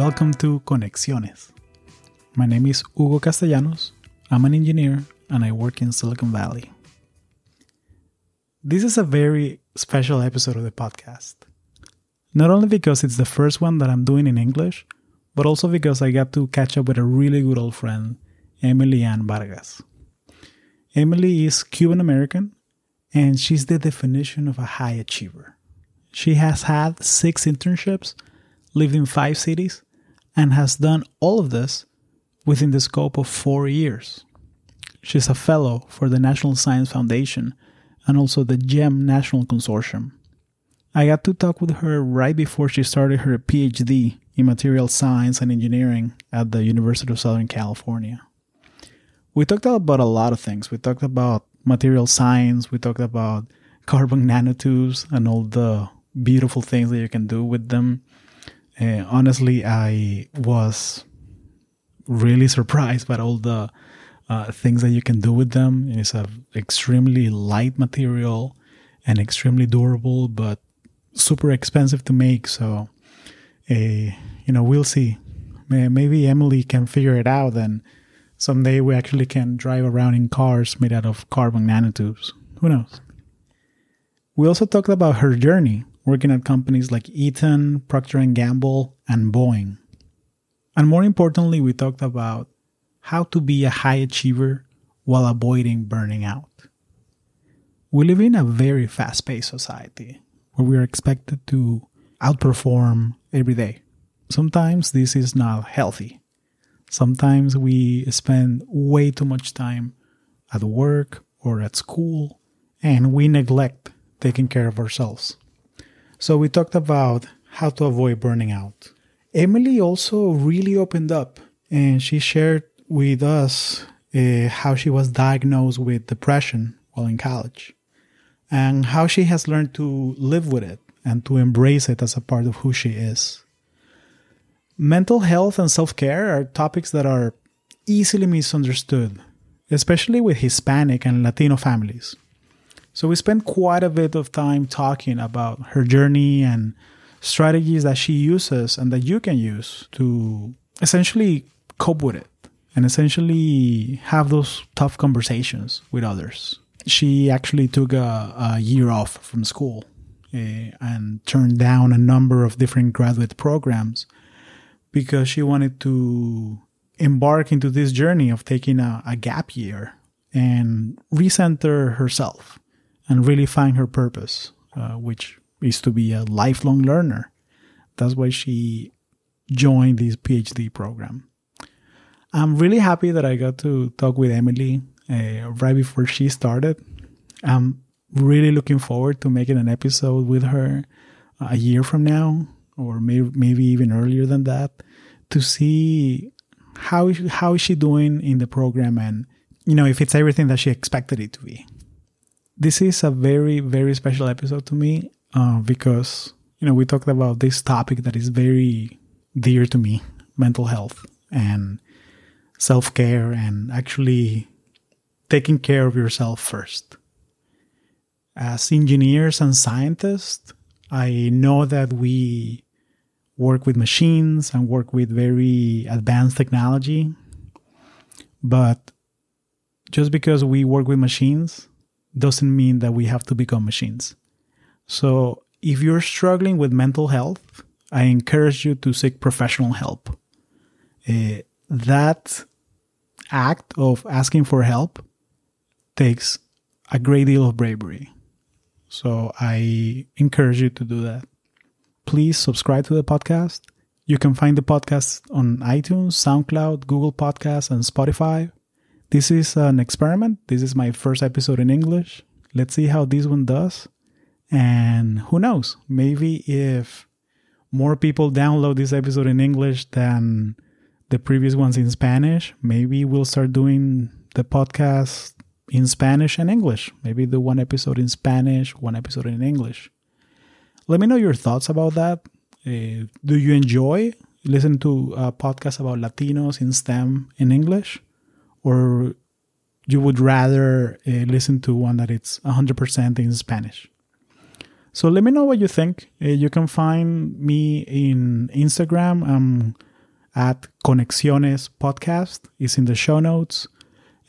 welcome to Conexiones. My name is Hugo Castellanos. I'm an engineer and I work in Silicon Valley. This is a very special episode of the podcast. Not only because it's the first one that I'm doing in English, but also because I got to catch up with a really good old friend, Emily Ann Vargas. Emily is Cuban American and she's the definition of a high achiever. She has had six internships, lived in five cities, and has done all of this within the scope of four years. She's a fellow for the National Science Foundation and also the GEM National Consortium. I got to talk with her right before she started her PhD in material science and engineering at the University of Southern California. We talked about a lot of things. We talked about material science, we talked about carbon nanotubes and all the beautiful things that you can do with them. Uh, honestly, I was really surprised by all the uh, things that you can do with them. It's a extremely light material and extremely durable, but super expensive to make. So, uh, you know, we'll see. Maybe Emily can figure it out, and someday we actually can drive around in cars made out of carbon nanotubes. Who knows? We also talked about her journey working at companies like Eaton, Procter and Gamble, and Boeing. And more importantly, we talked about how to be a high achiever while avoiding burning out. We live in a very fast paced society where we are expected to outperform every day. Sometimes this is not healthy. Sometimes we spend way too much time at work or at school and we neglect taking care of ourselves. So we talked about how to avoid burning out. Emily also really opened up and she shared with us uh, how she was diagnosed with depression while in college and how she has learned to live with it and to embrace it as a part of who she is. Mental health and self care are topics that are easily misunderstood, especially with Hispanic and Latino families. So we spent quite a bit of time talking about her journey and strategies that she uses and that you can use to essentially cope with it and essentially have those tough conversations with others. She actually took a, a year off from school uh, and turned down a number of different graduate programs because she wanted to embark into this journey of taking a, a gap year and recenter herself and really find her purpose, uh, which is to be a lifelong learner. That's why she joined this PhD program. I'm really happy that I got to talk with Emily uh, right before she started. I'm really looking forward to making an episode with her a year from now, or maybe maybe even earlier than that, to see how how is she doing in the program and you know if it's everything that she expected it to be this is a very very special episode to me uh, because you know we talked about this topic that is very dear to me mental health and self-care and actually taking care of yourself first. As engineers and scientists i know that we work with machines and work with very advanced technology but just because we work with machines doesn't mean that we have to become machines. So if you're struggling with mental health, I encourage you to seek professional help. Uh, that act of asking for help takes a great deal of bravery. So I encourage you to do that. Please subscribe to the podcast. You can find the podcast on iTunes, SoundCloud, Google Podcasts, and Spotify. This is an experiment. This is my first episode in English. Let's see how this one does. And who knows? Maybe if more people download this episode in English than the previous ones in Spanish, maybe we'll start doing the podcast in Spanish and English. Maybe the one episode in Spanish, one episode in English. Let me know your thoughts about that. Uh, do you enjoy listening to a podcast about Latinos in STEM in English? Or you would rather uh, listen to one that it's 100% in Spanish. So let me know what you think. Uh, you can find me in Instagram. I'm at Conexiones Podcast. is in the show notes.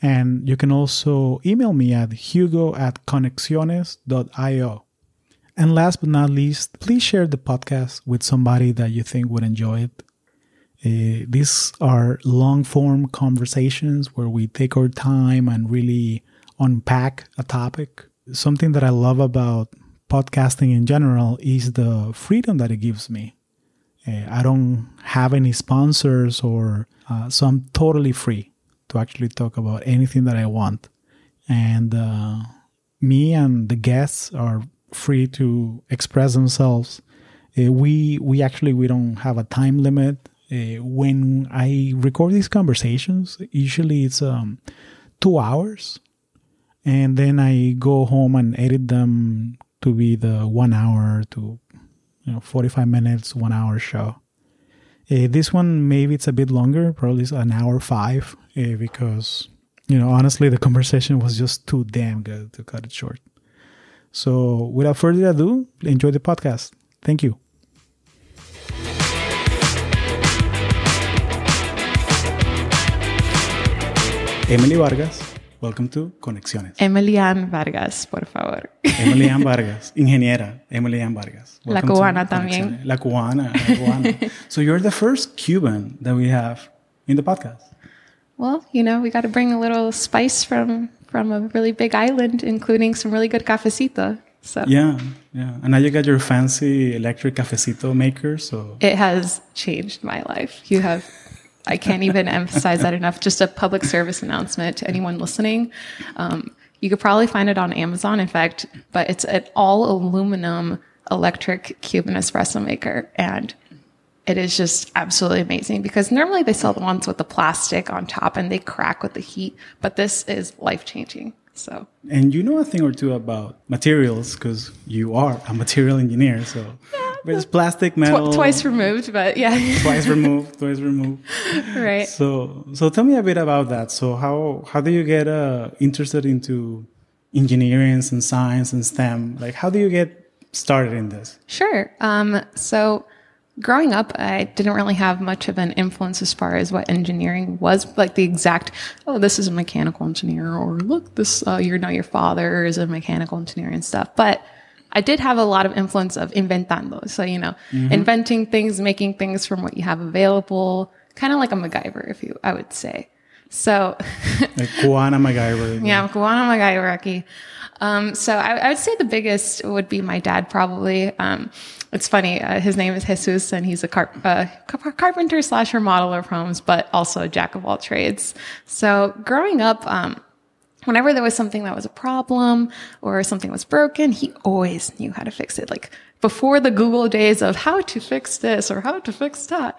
And you can also email me at hugo at conexiones.io. And last but not least, please share the podcast with somebody that you think would enjoy it. Uh, these are long form conversations where we take our time and really unpack a topic. Something that I love about podcasting in general is the freedom that it gives me. Uh, I don't have any sponsors or uh, so I'm totally free to actually talk about anything that I want. And uh, me and the guests are free to express themselves. Uh, we we actually we don't have a time limit. Uh, when I record these conversations, usually it's um, two hours, and then I go home and edit them to be the one hour to you know 45 minutes, one hour show. Uh, this one maybe it's a bit longer, probably an hour five, uh, because you know honestly the conversation was just too damn good to cut it short. So without further ado, enjoy the podcast. Thank you. Emily Vargas, welcome to Conexiones. Emilian Vargas, por favor. Emilian Vargas, ingeniera. Emilian Vargas. La cubana también. La cubana, la cubana. so you're the first Cuban that we have in the podcast. Well, you know, we got to bring a little spice from from a really big island, including some really good cafecito. So Yeah, yeah. And now you got your fancy electric cafecito maker, so it has changed my life. You have. I can't even emphasize that enough. Just a public service announcement to anyone listening. Um, you could probably find it on Amazon, in fact, but it's an all aluminum electric Cuban espresso maker. And it is just absolutely amazing because normally they sell the ones with the plastic on top and they crack with the heat, but this is life changing. So, and you know a thing or two about materials because you are a material engineer, so but it's plastic, metal, tw- twice removed, but yeah, twice removed, twice removed. right. So, so tell me a bit about that. So, how how do you get uh, interested into engineering and science and STEM? Like, how do you get started in this? Sure. Um, so growing up, I didn't really have much of an influence as far as what engineering was, like the exact, oh, this is a mechanical engineer, or look, this, uh, you're not your father is a mechanical engineer and stuff. But I did have a lot of influence of inventando. So, you know, mm-hmm. inventing things, making things from what you have available, kind of like a MacGyver, if you, I would say. So, like MacGyver. Yeah, Cubana MacGyver. Um, so I, I, would say the biggest would be my dad, probably. Um, it's funny. Uh, his name is Jesus, and he's a car- uh, carpenter slash remodeler of homes, but also a jack of all trades. So growing up, um, whenever there was something that was a problem or something was broken, he always knew how to fix it. Like before the Google days of how to fix this or how to fix that,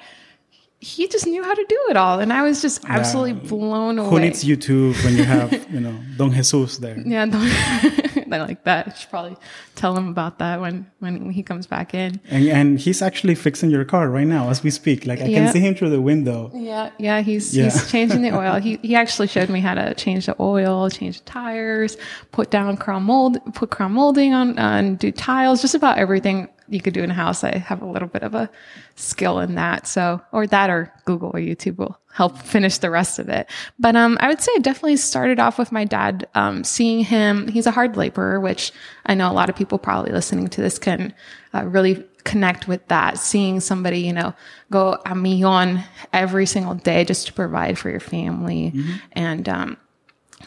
he just knew how to do it all. And I was just absolutely yeah. blown away. Who needs YouTube when you have, you know, Don Jesus there? Yeah, Don, I like that. I should probably tell him about that when, when he comes back in. And, and he's actually fixing your car right now as we speak. Like I yeah. can see him through the window. Yeah, yeah, he's yeah. he's changing the oil. he he actually showed me how to change the oil, change the tires, put down crown mold, put crown molding on, uh, and do tiles, just about everything you could do in a house. I have a little bit of a skill in that. So, or that or Google or YouTube will help finish the rest of it. But, um, I would say I definitely started off with my dad, um, seeing him. He's a hard laborer, which I know a lot of people probably listening to this can uh, really connect with that. Seeing somebody, you know, go a millon every single day just to provide for your family. Mm-hmm. And, um,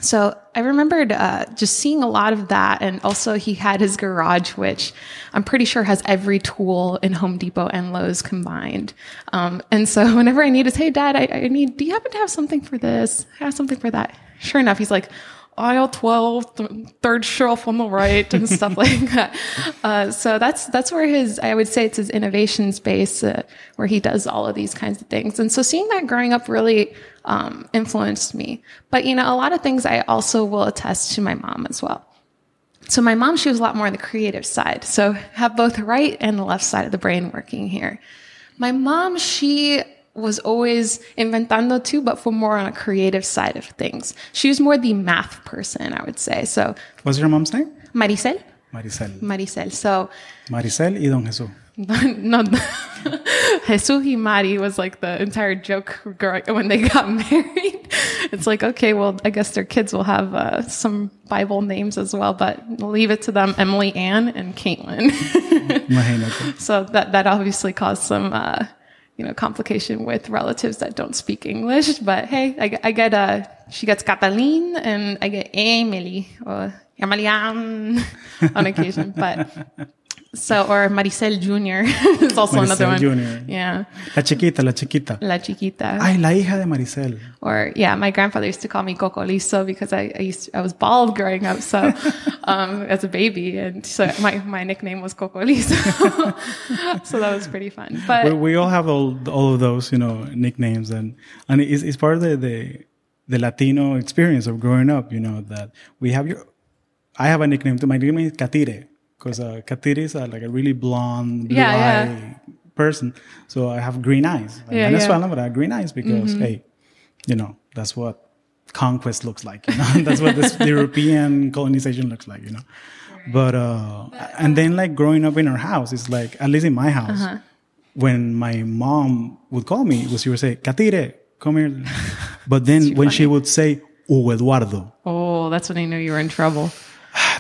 so I remembered uh, just seeing a lot of that. And also, he had his garage, which I'm pretty sure has every tool in Home Depot and Lowe's combined. Um, and so, whenever I needed, to say, hey, dad, I, I, need, do you happen to have something for this? I have something for that. Sure enough, he's like, aisle 12 th- third shelf on the right and stuff like that uh, so that's that's where his i would say it's his innovation space uh, where he does all of these kinds of things and so seeing that growing up really um, influenced me but you know a lot of things i also will attest to my mom as well so my mom she was a lot more on the creative side so have both the right and the left side of the brain working here my mom she was always inventando too, but for more on a creative side of things. She was more the math person, I would say. So, what's your mom's name? Maricel. Maricel. Maricel. So, Maricel y Don Jesús. no, Jesus y Mari was like the entire joke when they got married. It's like, okay, well, I guess their kids will have uh, some Bible names as well, but leave it to them Emily Ann and Caitlin. so that, that obviously caused some, uh, you know, complication with relatives that don't speak English. But hey, I, I get, uh, she gets Cataline and I get Emily or Emilian on occasion. But so, or Maricel Jr. is also Maricel another one. Jr. Yeah. La chiquita, la chiquita. La chiquita. Ay, la hija de Maricel. Or, yeah, my grandfather used to call me Coco Liso because I, I used to, I was bald growing up. So, um, as a baby. And so my, my nickname was Coco Liso. so that was pretty fun. But we, we, all have all, all of those, you know, nicknames and, and it's, it's part of the, the, the Latino experience of growing up, you know, that we have your, I have a nickname too. My nickname is Katire because uh, is uh, like a really blonde, blue yeah, eye yeah. person. So I have green eyes. Like yeah, Venezuelan, yeah. but I have green eyes because, mm-hmm. hey, you know, that's what conquest looks like. You know, that's what this European colonization looks like. You know, but uh, and then like growing up in our house, it's like at least in my house, uh-huh. when my mom would call me, was she would say, "Katire, come here," but then when funny. she would say, "Oh, Eduardo," oh, that's when I knew you were in trouble.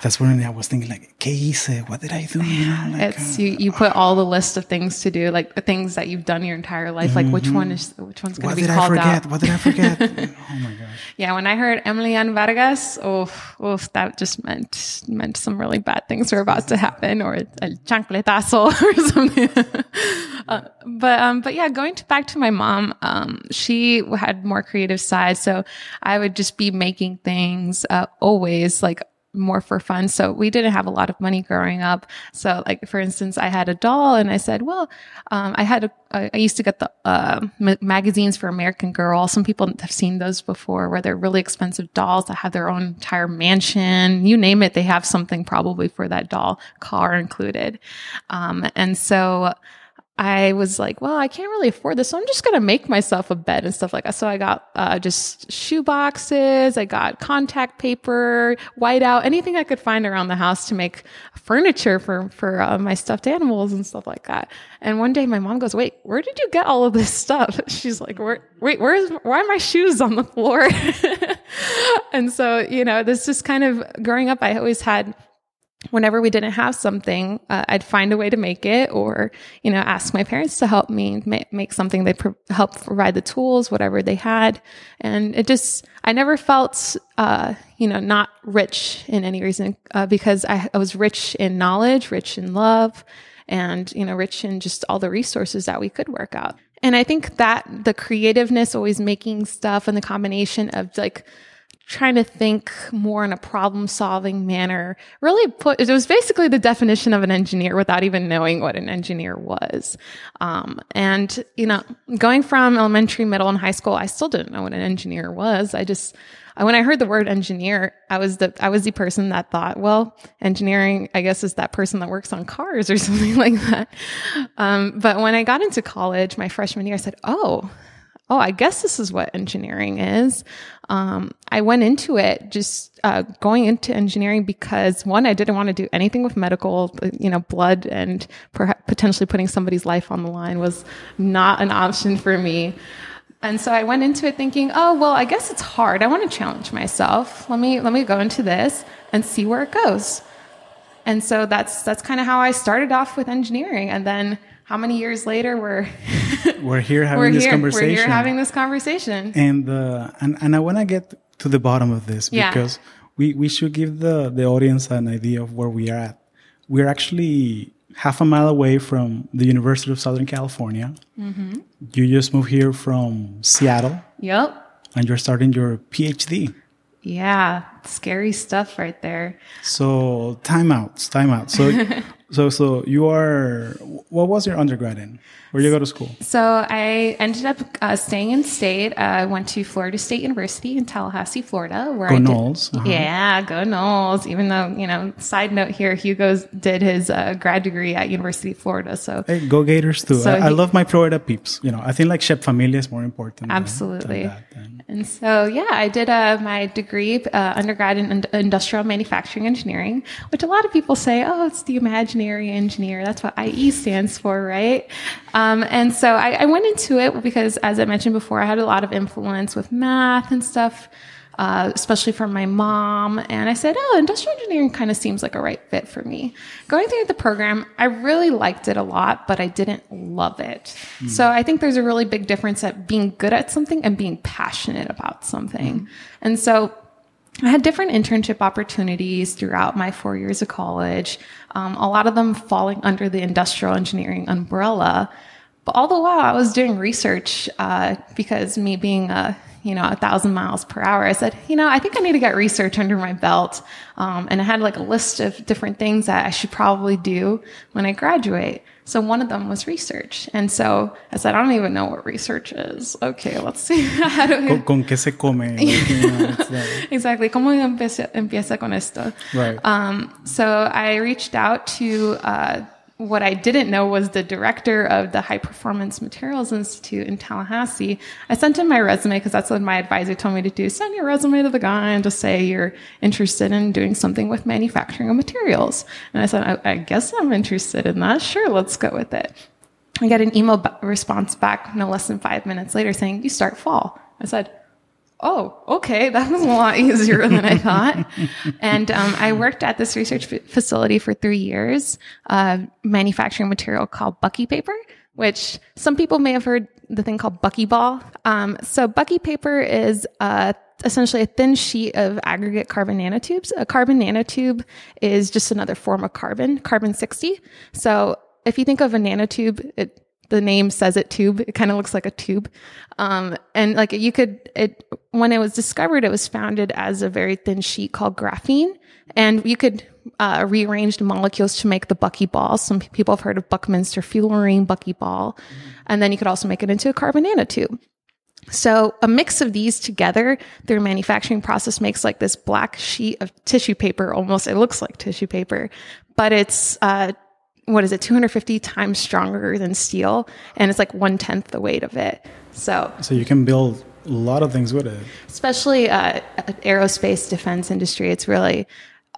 That's when I was thinking like, ¿qué hice? What did I do? You know, like, it's you, you put all the list of things to do, like the things that you've done your entire life. Like mm-hmm. which one is which one's going to be called out? What did I forget? What did I forget? oh my gosh. Yeah, when I heard Emilian Vargas, oof, oof, that just meant meant some really bad things were about to happen, or a chancletazo or something. uh, but um, but yeah, going to, back to my mom, um, she had more creative side, so I would just be making things uh, always like more for fun. So we didn't have a lot of money growing up. So like, for instance, I had a doll and I said, well, um, I had a, I used to get the uh, magazines for American Girl. Some people have seen those before where they're really expensive dolls that have their own entire mansion. You name it, they have something probably for that doll, car included. Um, and so I was like, well, I can't really afford this. So I'm just going to make myself a bed and stuff like that. So I got uh, just shoe boxes. I got contact paper, whiteout, anything I could find around the house to make furniture for, for uh, my stuffed animals and stuff like that. And one day my mom goes, wait, where did you get all of this stuff? She's like, where, wait, where's, why are my shoes on the floor? and so, you know, this just kind of growing up, I always had whenever we didn't have something, uh, I'd find a way to make it or, you know, ask my parents to help me make, make something. They pro- help provide the tools, whatever they had. And it just, I never felt, uh, you know, not rich in any reason, uh, because I, I was rich in knowledge, rich in love, and, you know, rich in just all the resources that we could work out. And I think that the creativeness, always making stuff and the combination of like, trying to think more in a problem solving manner really put it was basically the definition of an engineer without even knowing what an engineer was. Um, and you know going from elementary middle and high school i still didn't know what an engineer was. I just when i heard the word engineer i was the i was the person that thought well engineering i guess is that person that works on cars or something like that. Um, but when i got into college my freshman year i said oh oh, I guess this is what engineering is. Um, I went into it just uh, going into engineering because one, I didn't want to do anything with medical, you know, blood and potentially putting somebody's life on the line was not an option for me. And so I went into it thinking, oh, well, I guess it's hard. I want to challenge myself. Let me, let me go into this and see where it goes. And so that's, that's kind of how I started off with engineering. And then how many years later we're we're here having we're this here, conversation. We're here having this conversation. And uh, and and I want to get to the bottom of this because yeah. we we should give the the audience an idea of where we are at. We're actually half a mile away from the University of Southern California. Mm-hmm. You just moved here from Seattle. Yep. And you're starting your PhD. Yeah, scary stuff right there. So timeouts, timeouts. So So, so you are. What was your undergrad in? Where you go to school? So I ended up uh, staying in state. Uh, I went to Florida State University in Tallahassee, Florida. Where go I Noles. Did, uh-huh. Yeah, go Noles. Even though you know, side note here, Hugo did his uh, grad degree at University of Florida. So hey, go Gators too. So I, he, I, love my Florida peeps. You know, I think like Shep Familia is more important. Absolutely. Than, than and so yeah, I did uh, my degree uh, under undergrad in industrial manufacturing engineering, which a lot of people say, oh, it's the imaginary engineer. That's what IE stands for, right? Um, and so I, I went into it because, as I mentioned before, I had a lot of influence with math and stuff uh, especially from my mom. And I said, oh, industrial engineering kind of seems like a right fit for me. Going through the program, I really liked it a lot, but I didn't love it. Mm. So I think there's a really big difference at being good at something and being passionate about something. Mm. And so I had different internship opportunities throughout my four years of college, um, a lot of them falling under the industrial engineering umbrella. But all the while, I was doing research uh, because me being a you know, a thousand miles per hour. I said, you know, I think I need to get research under my belt. Um, and I had like a list of different things that I should probably do when I graduate. So one of them was research. And so I said, I don't even know what research is. Okay, let's see. How do we... ¿Con, qué se come? exactly. ¿Cómo empieza, empieza con esto? Right. Um, so I reached out to, uh, what I didn't know was the director of the High Performance Materials Institute in Tallahassee. I sent in my resume because that's what my advisor told me to do. Send your resume to the guy and just say you're interested in doing something with manufacturing of materials. And I said, I, I guess I'm interested in that. Sure, let's go with it. I got an email b- response back no less than five minutes later saying, you start fall. I said, oh, okay, that was a lot easier than I thought. and um, I worked at this research f- facility for three years, uh, manufacturing material called Bucky paper, which some people may have heard the thing called Buckyball. Um, so Bucky paper is uh, essentially a thin sheet of aggregate carbon nanotubes. A carbon nanotube is just another form of carbon, carbon 60. So if you think of a nanotube, it the name says it tube. It kind of looks like a tube. Um, and like you could, it, when it was discovered, it was founded as a very thin sheet called graphene. And you could, uh, rearrange the molecules to make the buckyball. Some people have heard of Buckminsterfullerene buckyball. Mm-hmm. And then you could also make it into a carbon nanotube. So a mix of these together, their manufacturing process makes like this black sheet of tissue paper. Almost, it looks like tissue paper, but it's, uh, what is it, 250 times stronger than steel, and it's like one tenth the weight of it. So, so you can build a lot of things with it. Especially uh, aerospace defense industry, it's really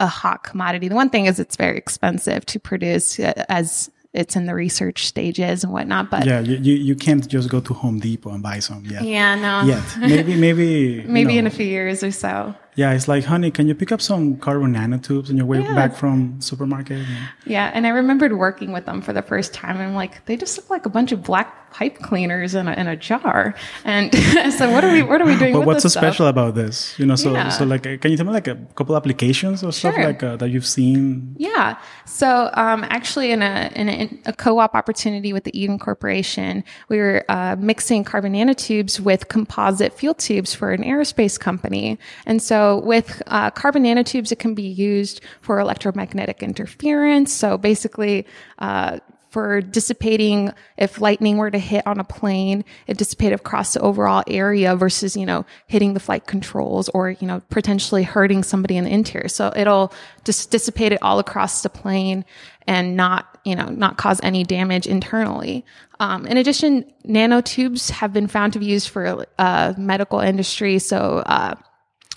a hot commodity. The one thing is it's very expensive to produce uh, as it's in the research stages and whatnot. But yeah, you, you, you can't just go to Home Depot and buy some yet. Yeah, no. Yet. Maybe, maybe. maybe know. in a few years or so. Yeah, it's like, honey, can you pick up some carbon nanotubes on your way yeah. back from supermarket? Yeah. and I remembered working with them for the first time. And I'm like, they just look like a bunch of black pipe cleaners in a, in a jar. And so, what are we what are we doing? But what's so stuff? special about this? You know, so yeah. so like, can you tell me like a couple applications or stuff like uh, that you've seen? Yeah. So um, actually, in a in a, a, co-op opportunity with the Eaton Corporation, we were uh, mixing carbon nanotubes with composite fuel tubes for an aerospace company, and so with uh, carbon nanotubes, it can be used for electromagnetic interference. So basically, uh, for dissipating if lightning were to hit on a plane, it dissipate across the overall area versus, you know, hitting the flight controls or, you know, potentially hurting somebody in the interior. So it'll just dissipate it all across the plane and not, you know, not cause any damage internally. Um, in addition, nanotubes have been found to be used for uh, medical industry. So, uh,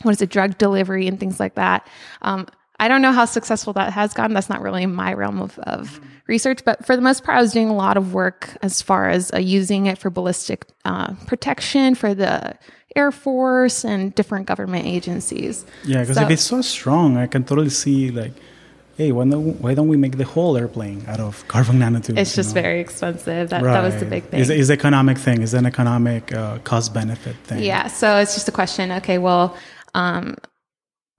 what is it, drug delivery and things like that. Um, I don't know how successful that has gone. That's not really my realm of, of research, but for the most part, I was doing a lot of work as far as uh, using it for ballistic uh, protection for the Air Force and different government agencies. Yeah, because so, if it's so strong, I can totally see like, hey, why don't, why don't we make the whole airplane out of carbon nanotubes? It's just know? very expensive. That, right. that was the big thing. It's, it's an economic thing. It's an economic uh, cost benefit thing. Yeah, so it's just a question. Okay, well um,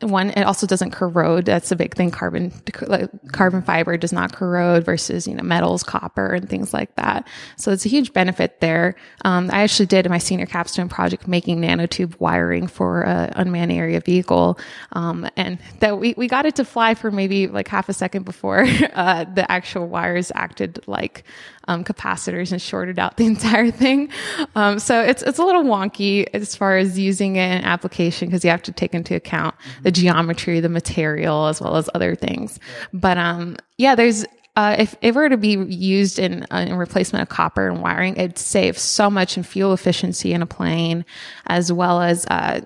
one it also doesn't corrode. That's a big thing. Carbon like carbon fiber does not corrode versus you know metals copper and things like that. So it's a huge benefit there. Um, i actually did in my senior capstone project making nanotube wiring for a unmanned aerial vehicle. Um, and that we, we got it to fly for maybe like half a second before uh, the actual wires acted like um, capacitors and shorted out the entire thing. Um, so it's it's a little wonky as far as using it in application because you have to take into account the geometry, the material, as well as other things. But um, yeah, there's uh, if it were to be used in, uh, in replacement of copper and wiring, it'd save so much in fuel efficiency in a plane, as well as uh,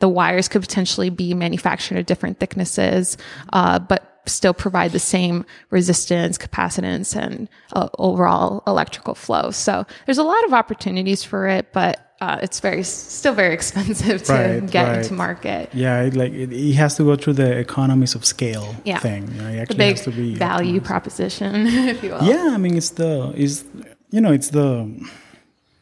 the wires could potentially be manufactured at different thicknesses, uh, but still provide the same resistance, capacitance, and uh, overall electrical flow. So there's a lot of opportunities for it, but uh, it's very still very expensive to right, get right. into market. Yeah, it, like it, it, has to go through the economies of scale yeah. thing. You know, the big value proposition, if you will. Yeah, I mean it's the is you know it's the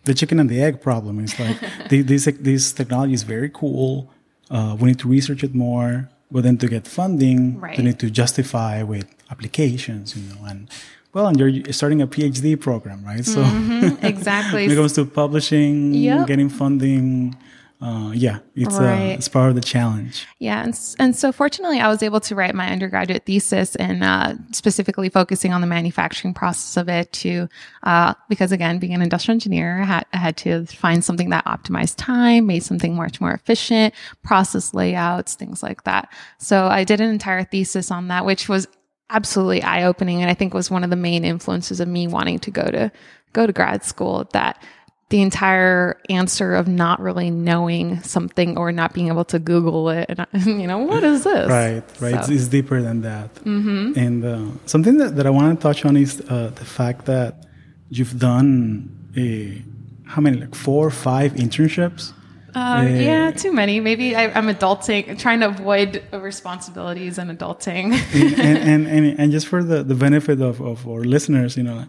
the chicken and the egg problem. It's like this this technology is very cool. Uh, we need to research it more, but then to get funding, right. you need to justify with applications, you know, and well, and you're starting a PhD program, right? So mm-hmm, exactly. when it comes to publishing, yep. getting funding, uh, yeah, it's right. uh, it's part of the challenge. Yeah, and, and so fortunately, I was able to write my undergraduate thesis and uh, specifically focusing on the manufacturing process of it. To uh, because again, being an industrial engineer, I had, I had to find something that optimized time, made something much more efficient, process layouts, things like that. So I did an entire thesis on that, which was absolutely eye opening and I think was one of the main influences of me wanting to go to go to grad school that the entire answer of not really knowing something or not being able to Google it and you know what is this right right so. it's, it's, deeper than that mm-hmm. and uh, something that, that I want to touch on is uh, the fact that you've done a how many like four or five internships um, yeah, too many. Maybe I, am adulting, trying to avoid responsibilities and adulting. and, and, and, and, just for the, the benefit of, of our listeners, you know,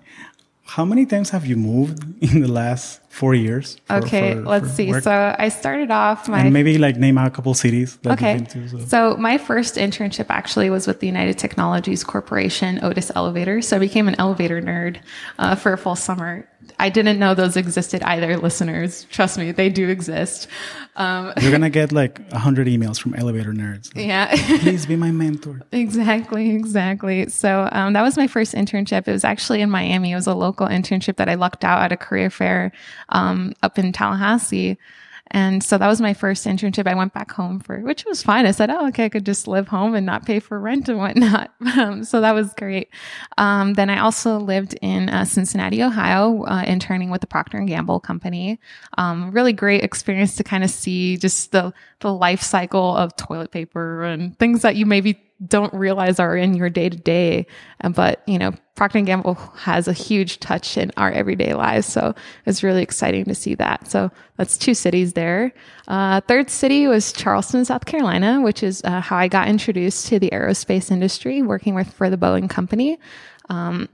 how many times have you moved in the last four years? For, okay, for, let's for see. Work? So I started off my and maybe like name out a couple cities. okay. To, so. so. my first internship actually was with the United Technologies Corporation, Otis Elevator. So I became an elevator nerd uh, for a full summer. I didn't know those existed either, listeners. Trust me, they do exist. Um, You're gonna get like a hundred emails from elevator nerds. Like, yeah, please be my mentor. Exactly, exactly. So um, that was my first internship. It was actually in Miami. It was a local internship that I lucked out at a career fair um, up in Tallahassee. And so that was my first internship. I went back home for, which was fine. I said, oh, okay, I could just live home and not pay for rent and whatnot. Um, so that was great. Um, then I also lived in uh, Cincinnati, Ohio, uh, interning with the Procter and Gamble company. Um, really great experience to kind of see just the, the life cycle of toilet paper and things that you maybe don't realize are in your day to day. But, you know, Procter Gamble has a huge touch in our everyday lives. So it's really exciting to see that. So that's two cities there. Uh, third city was Charleston, South Carolina, which is uh, how I got introduced to the aerospace industry, working with for the Boeing company. Um,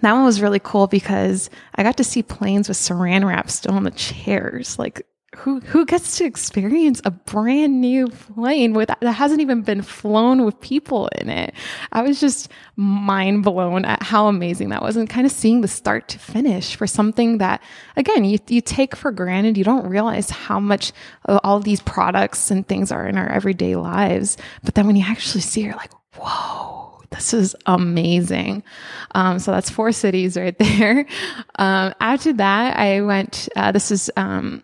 that one was really cool because I got to see planes with saran wrap still on the chairs. Like who who gets to experience a brand new plane with that hasn't even been flown with people in it i was just mind blown at how amazing that was and kind of seeing the start to finish for something that again you, you take for granted you don't realize how much all these products and things are in our everyday lives but then when you actually see it you're like whoa this is amazing. Um, so that's four cities right there. Um, after that, I went, uh, this is, um,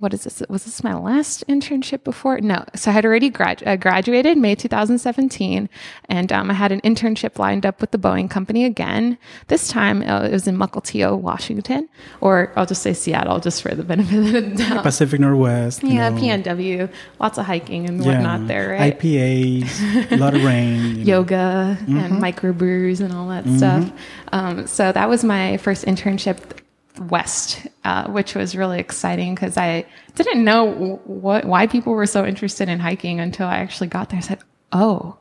what is this? Was this my last internship before? No. So I had already grad, uh, graduated May 2017, and um, I had an internship lined up with the Boeing company again. This time uh, it was in Mukilteo, Washington, or I'll just say Seattle, just for the benefit of the doubt. Pacific Northwest. Yeah, know. PNW. Lots of hiking and yeah. whatnot there, right? IPAs, a lot of rain. Yoga know. and mm-hmm. microbrews and all that mm-hmm. stuff. Um, so that was my first internship west, uh, which was really exciting because I didn't know what why people were so interested in hiking until I actually got there. I said, "Oh,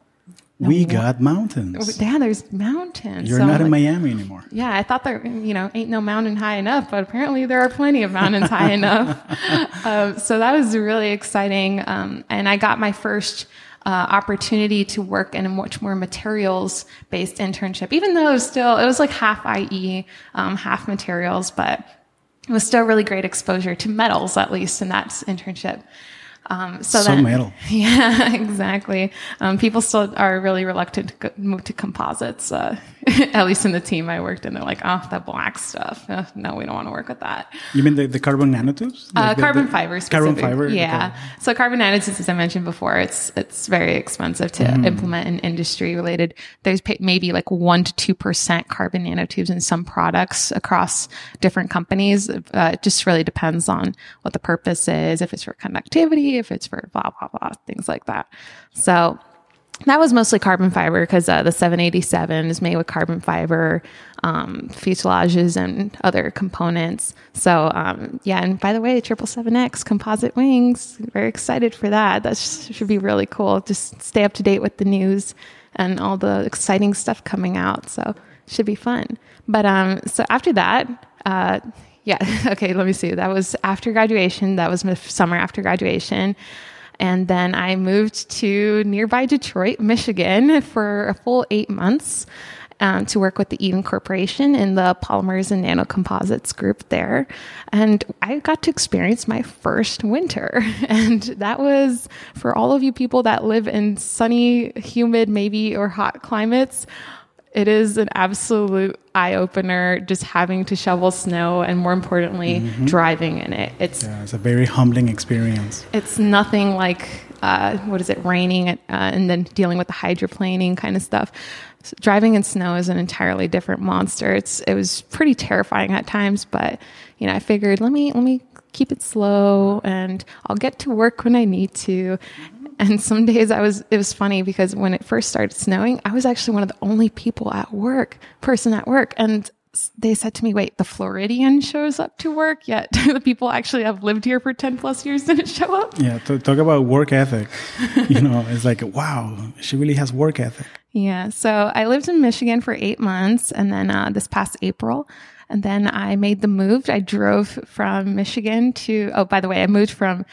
we got mountains. Yeah, there's mountains. You're so not in like, Miami anymore. Yeah, I thought there, you know, ain't no mountain high enough, but apparently there are plenty of mountains high enough. Um, so that was really exciting, um, and I got my first uh, opportunity to work in a much more materials based internship, even though it was still, it was like half IE, um, half materials, but it was still really great exposure to metals, at least in that internship. Um, so, So metal. Yeah, exactly. Um, people still are really reluctant to go, move to composites. Uh, at least in the team I worked in, they're like, "Oh, that black stuff. Uh, no, we don't want to work with that." You mean the, the carbon nanotubes? Uh, Like the- carbon the- fiber. Carbon fiber. Yeah. So carbon nanotubes, as I mentioned before, it's it's very expensive to Mm-hmm. implement in industry related. There's maybe like one to two percent carbon nanotubes in some products across different companies. Uh, it just really depends on what the purpose is. If it's for conductivity, if it's for blah blah blah, things like that. So that was mostly carbon fiber because uh, the 787 is made with carbon fiber um, fuselages and other components. So um, yeah, and by the way, triple seven X composite wings. Very excited for that. That sh- should be really cool. Just stay up to date with the news and all the exciting stuff coming out. So should be fun. But um, so after that, uh, yeah, okay. Let me see. That was after graduation. That was my summer after graduation. And then I moved to nearby Detroit, Michigan for a full eight months um, to work with the Eaton Corporation in the polymers and nanocomposites group there. And I got to experience my first winter. And that was for all of you people that live in sunny, humid, maybe or hot climates. It is an absolute eye opener just having to shovel snow and more importantly, driving in it. It's Yeah, it's a very humbling experience. it's nothing like uh, what is it raining uh, and then dealing with the hydroplaning kind of stuff S- driving in snow is an entirely different monster it's it was pretty terrifying at times but you know i figured let me let me keep it slow and i'll get to work when i need to and some days i was it was funny because when it first started snowing i was actually one of the only people at work person at work and they said to me, wait, the Floridian shows up to work, yet the people actually have lived here for 10 plus years didn't show up. Yeah, to talk about work ethic. you know, it's like, wow, she really has work ethic. Yeah. So I lived in Michigan for eight months and then uh, this past April. And then I made the move. I drove from Michigan to, oh, by the way, I moved from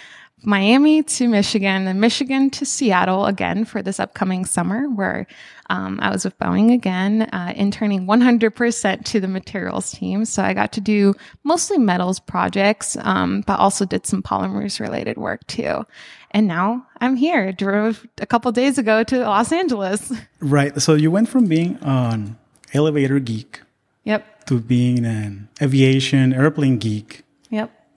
Miami to Michigan and Michigan to Seattle again for this upcoming summer where um, I was with Boeing again, uh, interning 100% to the materials team. So I got to do mostly metals projects, um, but also did some polymers related work too. And now I'm here. Drove a couple days ago to Los Angeles. Right. So you went from being an elevator geek Yep. to being an aviation airplane geek.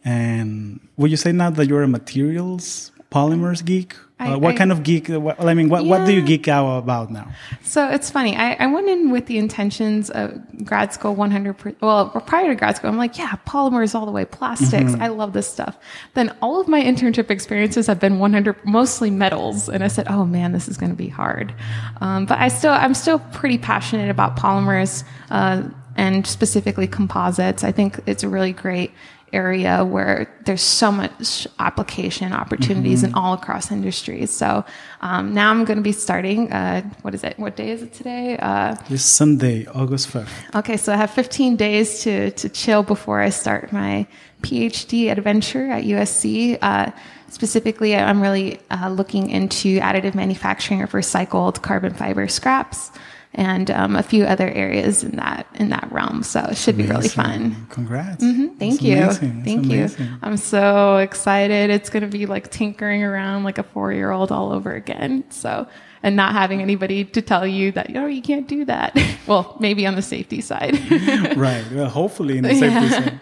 And would you say now that you're a materials polymers geek? I- uh, what I- kind of geek? uh, What, I mean, what, what do you geek out about now? So it's funny. I, I went in with the intentions of grad school 100. Per, well, prior to grad school, I'm like, yeah, polymers all the way, plastics. I love this stuff. Then all of my internship experiences have been 100, mostly metals, and I said, oh man, this is going to be hard. Um, but I still, I'm still pretty passionate about polymers uh, and specifically composites. I think it's a really great area where there's so much application opportunities and all across industries. So um, now I'm going to be starting. Uh, what is it? What day is it today? Uh, This Sunday, August 5th. okay, so I have 15 days to to chill before I start my PhD adventure at USC. Uh, specifically, I'm really uh, looking into additive manufacturing of recycled carbon fiber scraps. And um, a few other areas in that in that realm, so it should be really fun. Amazing. Congrats. Thank That's you. amazing. That's Thank amazing. you. I'm so excited. It's going to be like tinkering around like a four year old all over again. So, and not having anybody to tell you that, oh, you can't do that. well, maybe on the safety side. right. Well, hopefully in the safety Yeah. side.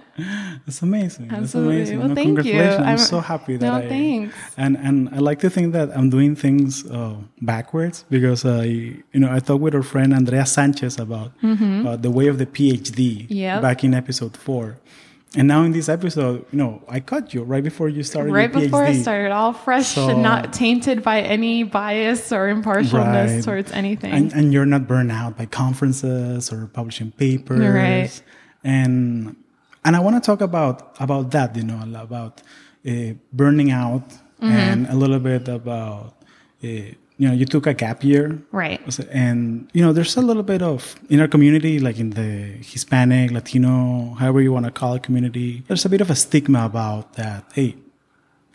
That's amazing. That's Absolutely. amazing. Well, no, thank you. congratulations. I'm, I'm- so happy that No, I thanks. and and I like to think that I'm doing things uh, backwards because I you know I talked with our friend Andrea Sanchez about uh, the way of the PhD Mm-hmm. Yep. back in episode four. And now in this episode, you know, I caught you right before you started right before I started, all fresh So- and not tainted by any bias or impartialness Right. towards anything. and, and you're not burned out by conferences or publishing papers Right. and and i want to talk about about that you know about uh, burning out Mm-hmm. and a little bit about uh, you know you took a gap year right. and you know there's a little bit of in our community like in the hispanic latino however you want to call it community there's a bit of a stigma about that hey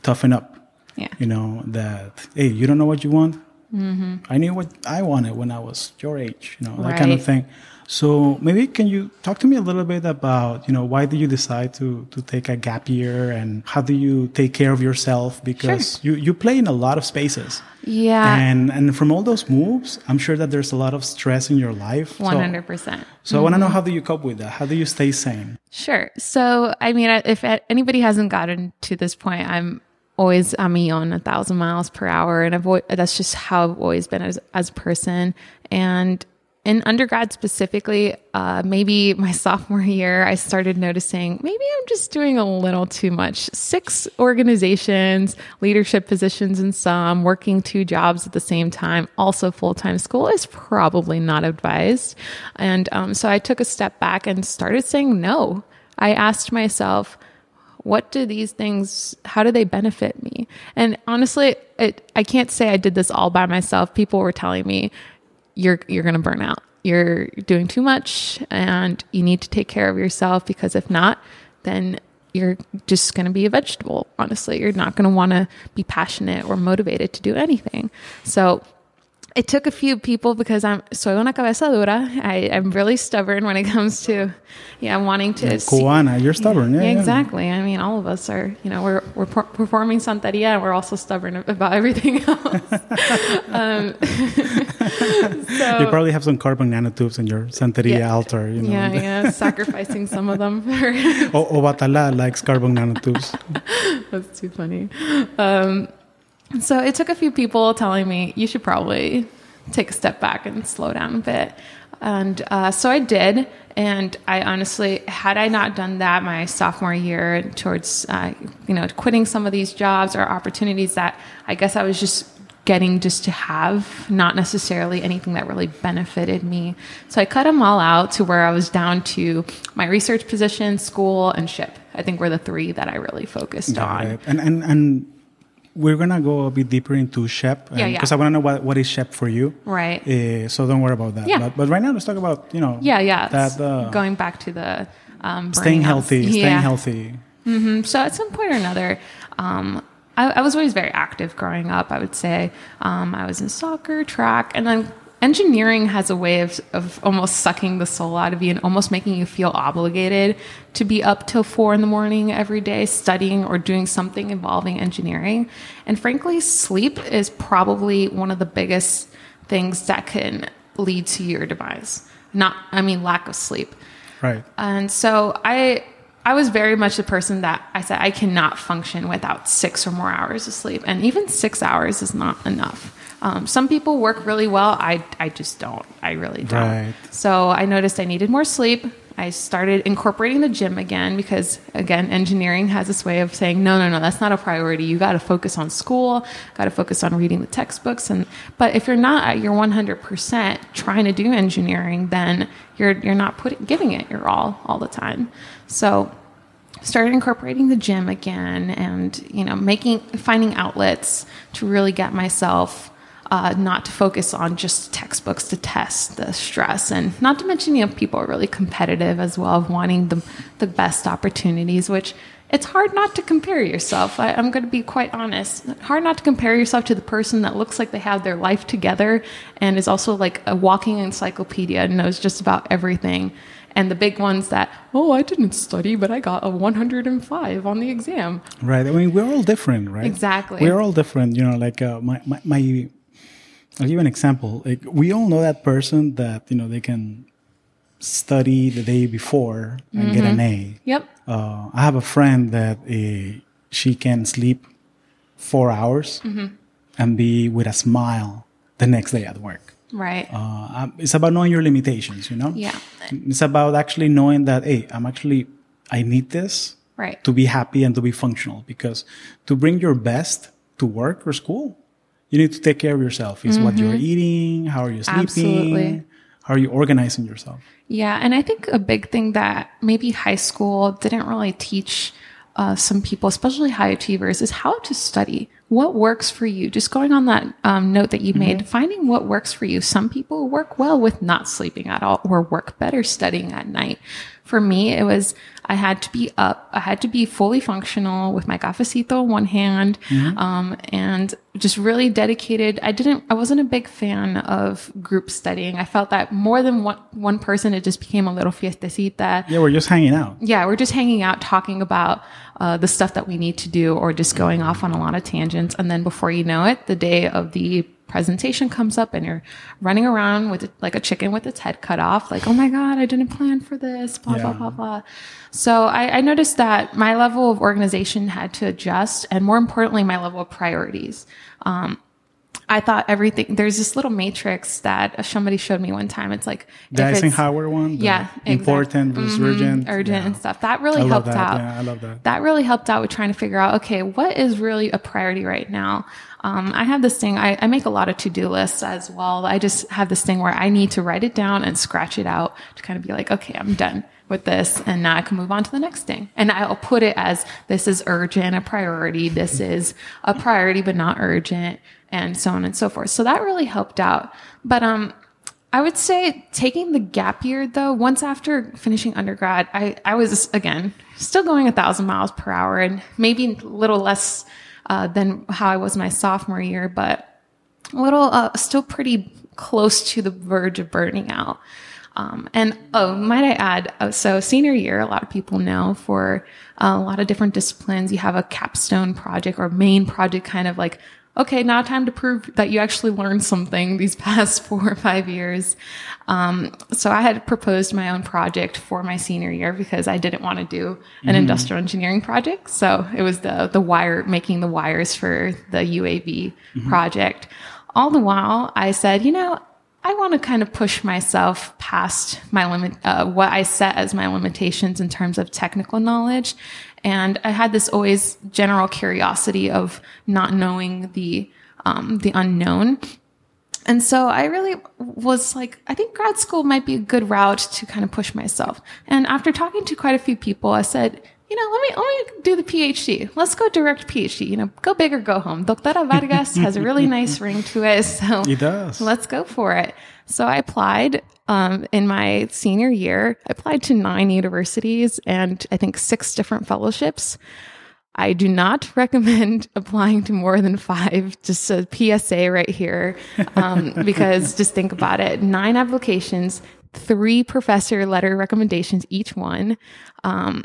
toughen up Yeah. you know that hey you don't know what you want Mm-hmm. I knew what I wanted when I was your age, you know, that right. kind of thing. So maybe can you talk to me a little bit about, you know, why did you decide to to take a gap year and how do you take care of yourself because sure. you you play in a lot of spaces. Yeah. And and from all those moves, I'm sure that there's a lot of stress in your life. 100%. So, so mm-hmm. I want to know how do you cope with that? How do you stay sane? Sure. So, I mean, if anybody hasn't gotten to this point, I'm always a million, a thousand miles per hour. And I've, that's just how I've always been as, as a person. And in undergrad specifically, uh, maybe my sophomore year, I started noticing maybe I'm just doing a little too much. Six organizations, leadership positions in some, working two jobs at the same time, also full time school is probably not advised. And um, so I took a step back and started saying no. I asked myself, what do these things how do they benefit me and honestly it, i can't say i did this all by myself people were telling me you're you're going to burn out. You're doing too much and you need to take care of yourself because if not, then you're just going to be a vegetable. Honestly, you're not going to want to be passionate or motivated to do anything. So it took a few people because I'm soy una cabeza dura. I, I'm really stubborn when it comes to, yeah, wanting to. Yeah, cubana, you're stubborn. Yeah, yeah, exactly. I mean, all of us are. You know, we're we're performing Santeria, and we're also stubborn about everything else. um, so, you probably have some carbon nanotubes in your Santeria yeah, altar. You know? Yeah, yeah, sacrificing some of them. o, Obatala likes carbon nanotubes. That's too funny. Um, so it took a few people telling me you should probably take a step back and slow down a bit. And uh, so I did. And I honestly, had I not done that my sophomore year towards, uh, you know, quitting some of these jobs or opportunities that I guess I was just getting just to have, not necessarily anything that really benefited me. So I cut them all out to where I was down to my research position, school, and ship. I think were the three that I really focused Got on. It. And, and, and we're gonna go a bit deeper into Shep yeah, because yeah. I want to know what, what is Shep for you. Right. Uh, so don't worry about that. Yeah. But, but, right now, let's talk about you know. Yeah, yeah. That uh, going back to the um, staying healthy, yeah. staying healthy. Mm-hmm. So at some point or another, um, I, I, was always very active growing up. I would say um, I was in soccer, track, and then engineering has a way of, of almost sucking the soul out of you and almost making you feel obligated to be up till four in the morning every day studying or doing something involving engineering. And frankly, sleep is probably one of the biggest things that can lead to your demise. Not, I mean, lack of sleep. Right. And so I, I was very much the person that I said I cannot function without six or more hours of sleep. And even six hours is not enough. Um, some people work really well. I, I just don't. I really don't. Right. So I noticed I needed more sleep. I started incorporating the gym again because, again, engineering has this way of saying, no, no, no, that's not a priority. You got to focus on school, got to focus on reading the textbooks. And but if you're not at your 100% trying to do engineering, then you're you're not putting giving it your all all the time. So started incorporating the gym again, and you know, making finding outlets to really get myself uh, not to focus on just textbooks to test the stress. And not to mention, you know, people are really competitive as well of wanting the, the best opportunities, which it's hard not to compare yourself. I, am going to be quite honest. Hard not to compare yourself to the person that looks like they have their life together and is also like a walking encyclopedia and knows just about everything. And the big ones that, oh, I didn't study, but I got a 105 on the exam. Right. I mean, we're all different, right? Exactly. We're all different. You know, like uh, my, my, my I'll give an example. Like we all know that person that you know they can study the day before and mm-hmm. get an A. Yep. Uh, I have a friend that uh, she can sleep four hours mm-hmm. and be with a smile the next day at work. Right. Uh, it's about knowing your limitations. You know. Yeah. It's about actually knowing that hey, I'm actually I need this. Right. To be happy and to be functional because to bring your best to work or school you need to take care of yourself. Is mm-hmm. what you're mm-hmm. eating, how are you sleeping, Absolutely. how are you organizing yourself. Yeah, and I think a big thing that maybe high school didn't really teach uh, some people, especially high achievers, is how to study. What works for you? Just going on that um, note that you mm-hmm. made, finding what works for you. Some people work well with not sleeping at all or work better studying at night for me, it was I had to be up, I had to be fully functional with my cafecito in one hand, mm-hmm. um, and just really dedicated. I didn't, I wasn't a big fan of group studying. I felt that more than one, one person, it just became a little fiestecita. Yeah, we're just hanging out. Yeah, we're just hanging out, talking about uh, the stuff that we need to do, or just going off on a lot of tangents. And then before you know it, the day of the presentation comes up and you're running around with like a chicken with its head cut off, like, oh my God, I didn't plan for this, blah, yeah. blah, blah, blah. So I, I, noticed that my level of organization had to adjust and more importantly, my level of priorities. Um, I thought everything, there's this little matrix that somebody showed me one time. It's like, the Eisenhower one? Yeah. Important versus mm-hmm, urgent. Urgent yeah. and stuff. That really helped that. out. Yeah, I love that. That really helped out with trying to figure out, okay, what is really a priority right now? Um, I have this thing, I, I make a lot of to do lists as well. I just have this thing where I need to write it down and scratch it out to kind of be like, okay, I'm done with this and now I can move on to the next thing. And I'll put it as this is urgent, a priority. This is a priority, but not urgent and so on and so forth. So that really helped out. But, um, I would say taking the gap year though, once after finishing undergrad, I, I was again still going a thousand miles per hour and maybe a little less uh, than how I was my sophomore year, but a little, uh, still pretty close to the verge of burning out. Um, and oh, might I add, uh, so senior year, a lot of people know for uh, a lot of different disciplines, you have a capstone project or main project kind of like okay, now time to prove that you actually learned something these past four or five years. Um, so I had proposed my own project for my senior year because I didn't want to do an mm-hmm. industrial engineering project. So it was the, the wire, making the wires for the UAV mm-hmm. project. All the while I said, you know, I want to kind of push myself past my limit, uh, what I set as my limitations in terms of technical knowledge and I had this always general curiosity of not knowing the, um, the unknown. And so I really was like, I think grad school might be a good route to kind of push myself. And after talking to quite a few people, I said, you know, let me, let me do the PhD. Let's go direct PhD. You know, go big or go home. Doctora Vargas has a really nice ring to it. So he does. let's go for it. So I applied um, in my senior year. I applied to nine universities and I think six different fellowships. I do not recommend applying to more than five. Just a PSA right here, um, because just think about it: nine applications, three professor letter recommendations each one. Um,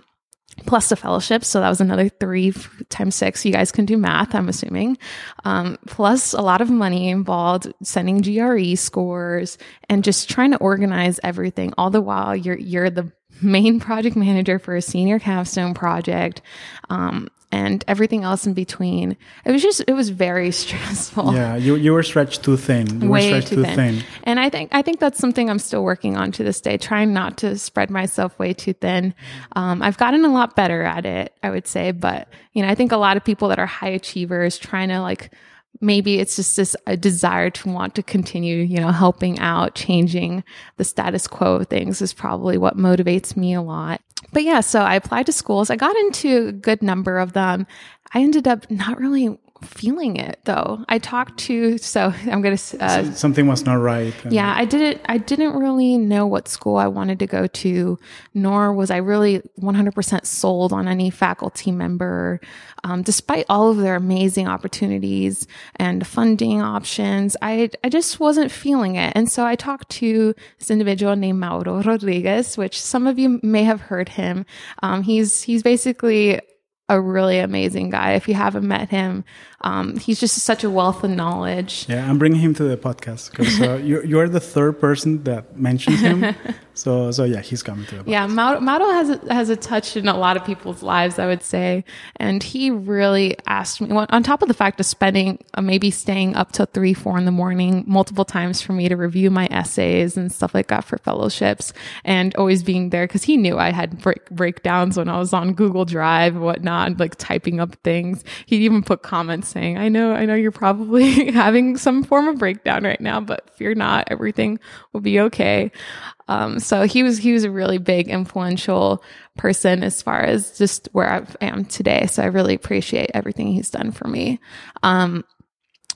plus the fellowship. So that was another three times six. You guys can do math, I'm assuming. Um, plus a lot of money involved, sending GRE scores and just trying to organize everything. All the while you're, you're the main project manager for a senior capstone project. Um, and everything else in between. It was just it was very stressful. Yeah, you you were stretched too thin. You Way were stretched too, thin. thin. And I think I think that's something I'm still working on to this day, trying not to spread myself way too thin. Um, I've gotten a lot better at it, I would say, but you know, I think a lot of people that are high achievers trying to like maybe it's just this a desire to want to continue, you know, helping out, changing the status quo of things is probably what motivates me a lot. But yeah, so I applied to schools. I got into a good number of them. I ended up not really feeling it though. I talked to so I'm gonna uh, something was not right. Yeah, I didn't. I didn't really know what school I wanted to go to, nor was I really 100% sold on any faculty member. Um, despite all of their amazing opportunities and funding options, I I just wasn't feeling it. And so I talked to this individual named Mauro Rodriguez, which some of you may have heard him. Um, he's he's basically a really amazing guy. If you haven't met him, um, he's just such a wealth of knowledge. Yeah, I'm bringing him to the podcast because uh, you, you're the third person that mentions him. so, so yeah, he's coming to the podcast. Yeah, Mauro, Mauro has a, has a touch in a lot of people's lives, I would say, and he really asked me. On top of the fact of spending, uh, maybe staying up till three, four in the morning multiple times for me to review my essays and stuff like that for fellowships, and always being there because he knew I had break, breakdowns when I was on Google Drive and whatnot, like typing up things. He'd even put comments saying, I know, I know you're probably having some form of breakdown right now, but fear not, everything will be okay. Um, so he was, he was a really big influential person as far as just where I am today. So I really appreciate everything he's done for me. Um,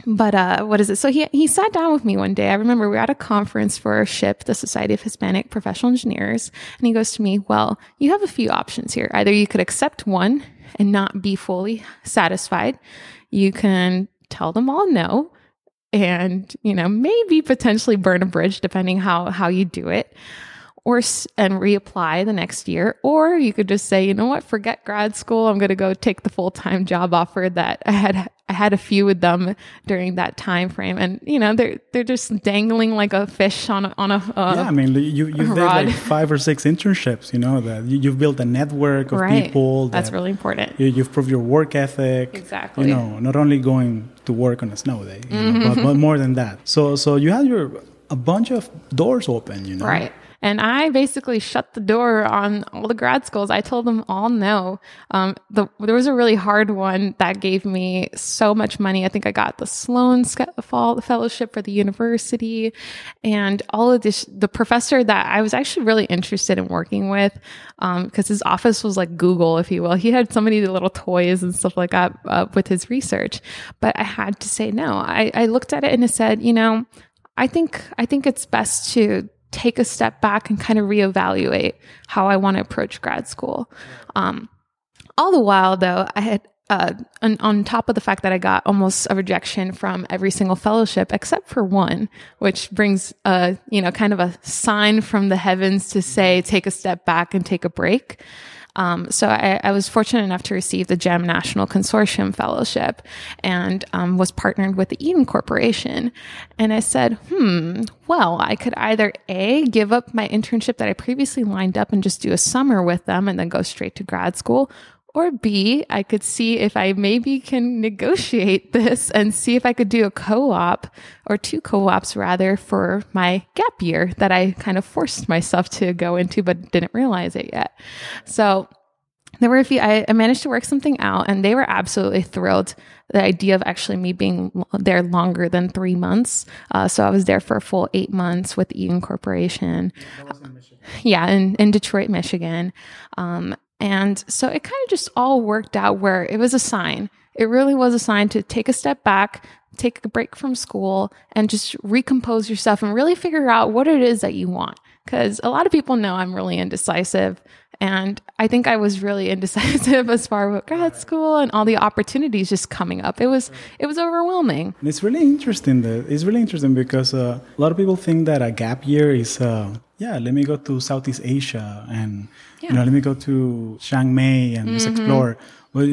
but uh, what is it? So he he sat down with me one day. I remember we were at a conference for SHPE, the Society of Hispanic Professional Engineers, and he goes to me, "Well, you have a few options here. Either you could accept one and not be fully satisfied. You can tell them all no." And, you know, maybe potentially burn a bridge depending how how you do it or and reapply the next year or you could just say you know what forget grad school i'm going to go take the full-time job offer that i had i had a few with them during that time frame and you know they're they're just dangling like a fish on a, on a uh, yeah i mean you you did like five or six internships you know that you, have built a network of right. people that that's really important. you, have proved your work ethic exactly. you know not only going to work on a snow day mm-hmm. know, but, but more than that. So so you had your a bunch of doors open you know? Right and I basically shut the door on all the grad schools. I told them all no. Um, the, there was a really hard one that gave me so much money. I think I got the Sloan Fall Fellowship for the university and all of this. The professor that I was actually really interested in working with, because um, his office was like Google, if you will. He had so many little toys and stuff like that uh, with his research. But I had to say no. I, I looked at it and I said, you know, I think I think it's best to take a step back and kind of reevaluate how I want to approach grad school. Um, all the while, though, I had uh, on, on, top of the fact that I got almost a rejection from every single fellowship except for one, which brings a you know kind of a sign from the heavens to say take a step back and take a break. Um, so I, I, was fortunate enough to receive the GEM National Consortium Fellowship and um, was partnered with the Eaton Corporation. And I said, hmm, well, I could either A, give up my internship that I previously lined up and just do a summer with them and then go straight to grad school, or B, I could see if I maybe can negotiate this and see if I could do a co op or two co ops rather for my gap year that I kind of forced myself to go into, but didn't realize it yet. So there were a few, I, I managed to work something out and they were absolutely thrilled. The idea of actually me being there longer than three months. Uh, so I was there for a full eight months with Eaton Corporation. Yeah, in, in Detroit, Michigan. Um, and so it kind of just all worked out where it was a sign. It really was a sign to take a step back, take a break from school, and just recompose yourself and really figure out what it is that you want. Because a lot of people know I'm really indecisive. And I think I was really indecisive as far as grad school and all the opportunities just coming up. It was it was overwhelming. It's really interesting. That it's really interesting because uh, a lot of people think that a gap year is, uh, yeah, let me go to Southeast Asia and yeah. you know, let me go to Chiang Mai and mm-hmm. just explore. Well,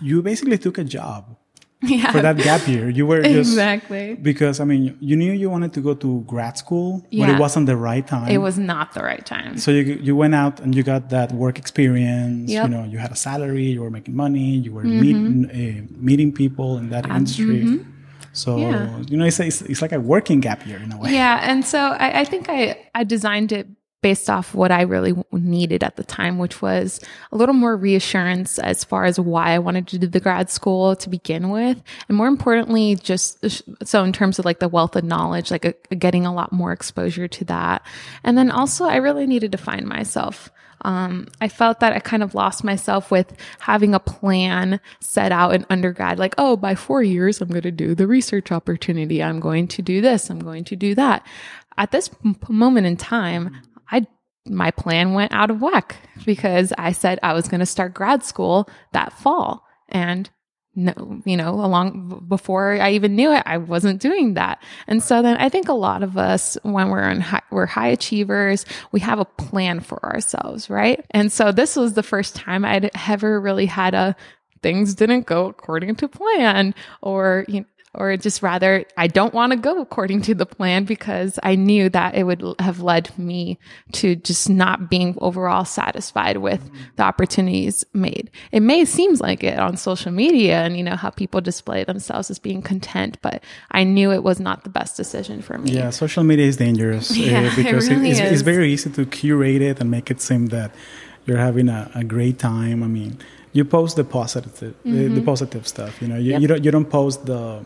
you basically took a job yeah. for that gap year. You were just exactly because I mean you knew you wanted to go to grad school, yeah. but it wasn't the right time. It was not the right time. So you you went out and you got that work experience. Yep. You know, you had a salary, you were making money, you were mm-hmm. meet, uh, meeting people in that industry. Mm-hmm. So yeah. you know, it's, it's, it's like a working gap year in a way. Yeah, and so I, I think I I designed it based off what I really needed at the time, which was a little more reassurance as far as why I wanted to do the grad school to begin with. And more importantly, just so in terms of like the wealth of knowledge, like a, a getting a lot more exposure to that. And then also, I really needed to find myself. Um, I felt that I kind of lost myself with having a plan set out in undergrad, like, oh, by four years, I'm going to do the research opportunity. I'm going to do this. I'm going to do that. At this moment in time, my plan went out of whack because I said I was going to start grad school that fall and no, you know, along before I even knew it, I wasn't doing that. And so then I think a lot of us, when we're in high, we're high achievers, we have a plan for ourselves, right? And so this was the first time I'd ever really had a things didn't go according to plan or, you know, or just rather, I don't want to go according to the plan because I knew that it would have led me to just not being overall satisfied with the opportunities made. It may seems like it on social media and you know how people display themselves as being content, but I knew it was not the best decision for me. Yeah, social media is dangerous uh, because it really it's, it's, very easy to curate it and make it seem that you're having a, a great time. I mean, you post the positive, mm-hmm. the, the, mm-hmm. positive stuff. You know, you, yep. you don't you don't post the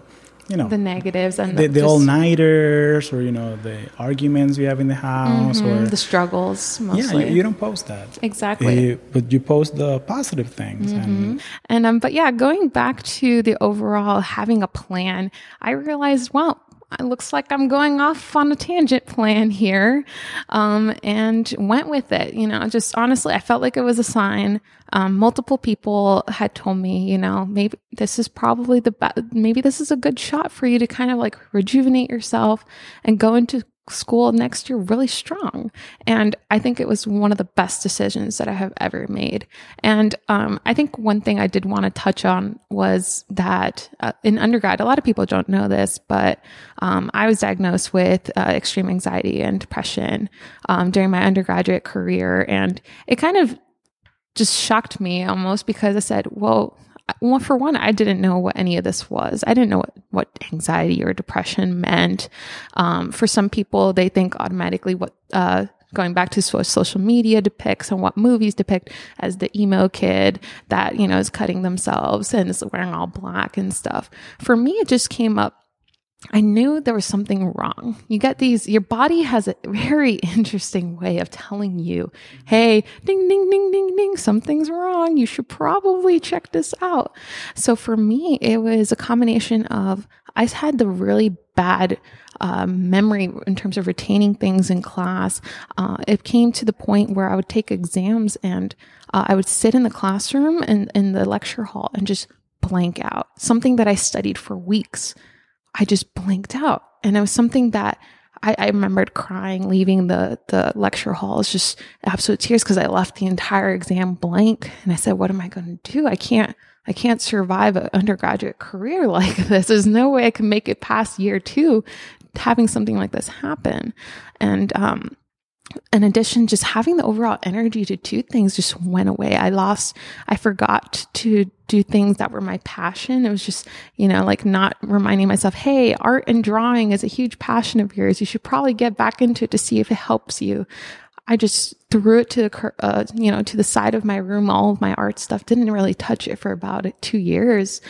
you know the negatives and the, the all nighters or you know the arguments you have in the house mm-hmm, or the struggles mostly. yeah you, you, don't post that exactly uh, but you post the positive things mm-hmm. and and um but yeah going back to the overall having a plan i realized well it looks like I'm going off on a tangent plan here, um, and went with it. You know, just honestly, I felt like it was a sign. Um, multiple people had told me, you know, maybe this is probably the best, maybe this is a good shot for you to kind of like rejuvenate yourself and go into school next year really strong. And I think it was one of the best decisions that I have ever made. And um, I think one thing I did want to touch on was that uh, in undergrad, a lot of people don't know this, but um, I was diagnosed with uh, extreme anxiety and depression um, during my undergraduate career. And it kind of just shocked me almost because I said, well, well, for one, I didn't know what any of this was. I didn't know what, what anxiety or depression meant. Um, for some people, they think automatically what, uh, going back to social media depicts and what movies depict as the emo kid that, you know, is cutting themselves and is wearing all black and stuff. For me, it just came up I knew there was something wrong. You get these, your body has a very interesting way of telling you, hey, ding, ding, ding, ding, ding, something's wrong. You should probably check this out. So for me, it was a combination of, I had the really bad um, memory in terms of retaining things in class. Uh, it came to the point where I would take exams and uh, I would sit in the classroom and in the lecture hall and just blank out something that I studied for weeks I just blinked out. And it was something that I, I remembered crying, leaving the, the lecture hall. It's just absolute tears because I left the entire exam blank. And I said, what am I going to do? I can't, I can't survive an undergraduate career like this. There's no way I can make it past year two having something like this happen. And, um, in addition, just having the overall energy to do things just went away. I lost, I forgot to do things that were my passion. It was just, you know, like not reminding myself, hey, art and drawing is a huge passion of yours. You should probably get back into it to see if it helps you. I just threw it to the, uh, you know, to the side of my room. All of my art stuff didn't really touch it for about two years.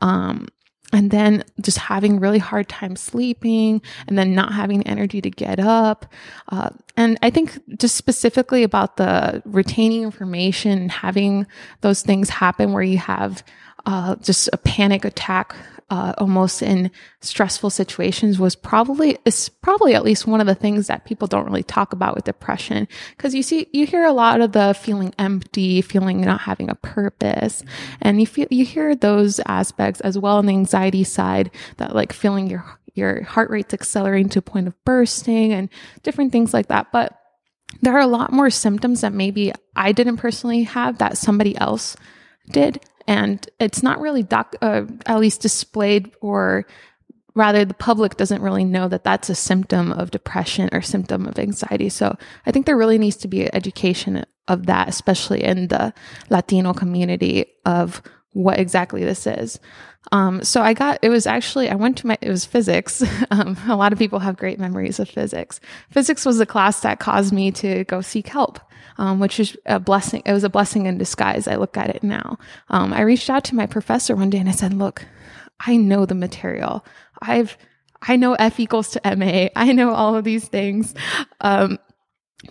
Um, and then just having really hard time sleeping and then not having energy to get up. Uh, and i think just specifically about the retaining information and having those things happen where you have uh, just a panic attack uh, almost in stressful situations was probably is probably at least one of the things that people don't really talk about with depression. Because you see you hear a lot of the feeling empty feeling not having a purpose. And you feel you hear those aspects as well on the anxiety side that like feeling your your heart rate's accelerating to a point of bursting and different things like that. But there are a lot more symptoms that maybe I didn't personally have that somebody else did and it's not really doc, uh, at least displayed or rather the public doesn't really know that that's a symptom of depression or symptom of anxiety. So i think there really needs to be education of that especially in the latino community of what exactly this is. Um, so i got it was actually i went to my it was physics. Um, a lot of people have great memories of physics. Physics was the class that caused me to go seek help um, which is a blessing. It was a blessing in disguise. I look at it now. Um, I reached out to my professor one day and I said, look, I know the material. I've, I know F equals to MA. I know all of these things. Um,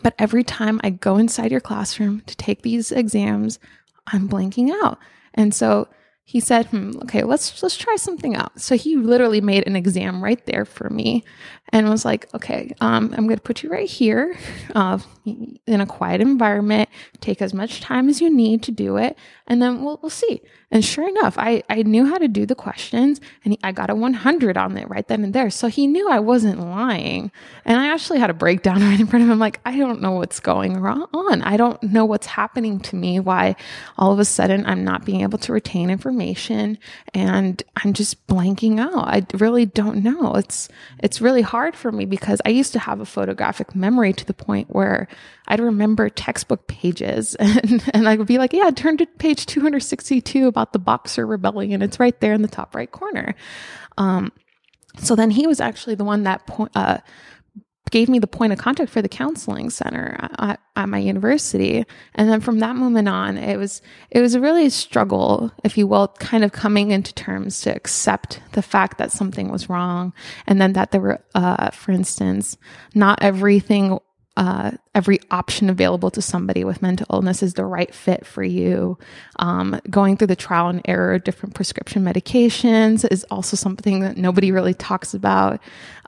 but every time I go inside your classroom to take these exams, I'm blanking out. And so he said, hmm, okay, let's let's try something out. So he literally made an exam right there for me and was like, okay, um, I'm going to put you right here uh, in a quiet environment. Take as much time as you need to do it, and then we'll, we'll see. And sure enough, I, I knew how to do the questions and he, I got a 100 on it right then and there. So he knew I wasn't lying. And I actually had a breakdown right in front of him. Like, I don't know what's going on. I don't know what's happening to me, why all of a sudden I'm not being able to retain information and I'm just blanking out. I really don't know. It's, it's really hard for me because I used to have a photographic memory to the point where I'd remember textbook pages and, and I would be like, yeah, turn to page 262 about the Boxer Rebellion. It's right there in the top right corner. Um, so then he was actually the one that uh, gave me the point of contact for the counseling center at, at, my university and then from that moment on it was it was a really struggle if you will kind of coming into terms to accept the fact that something was wrong and then that there were uh, for instance not everything uh, every option available to somebody with mental illness is the right fit for you. Um, going through the trial and error of different prescription medications is also something that nobody really talks about.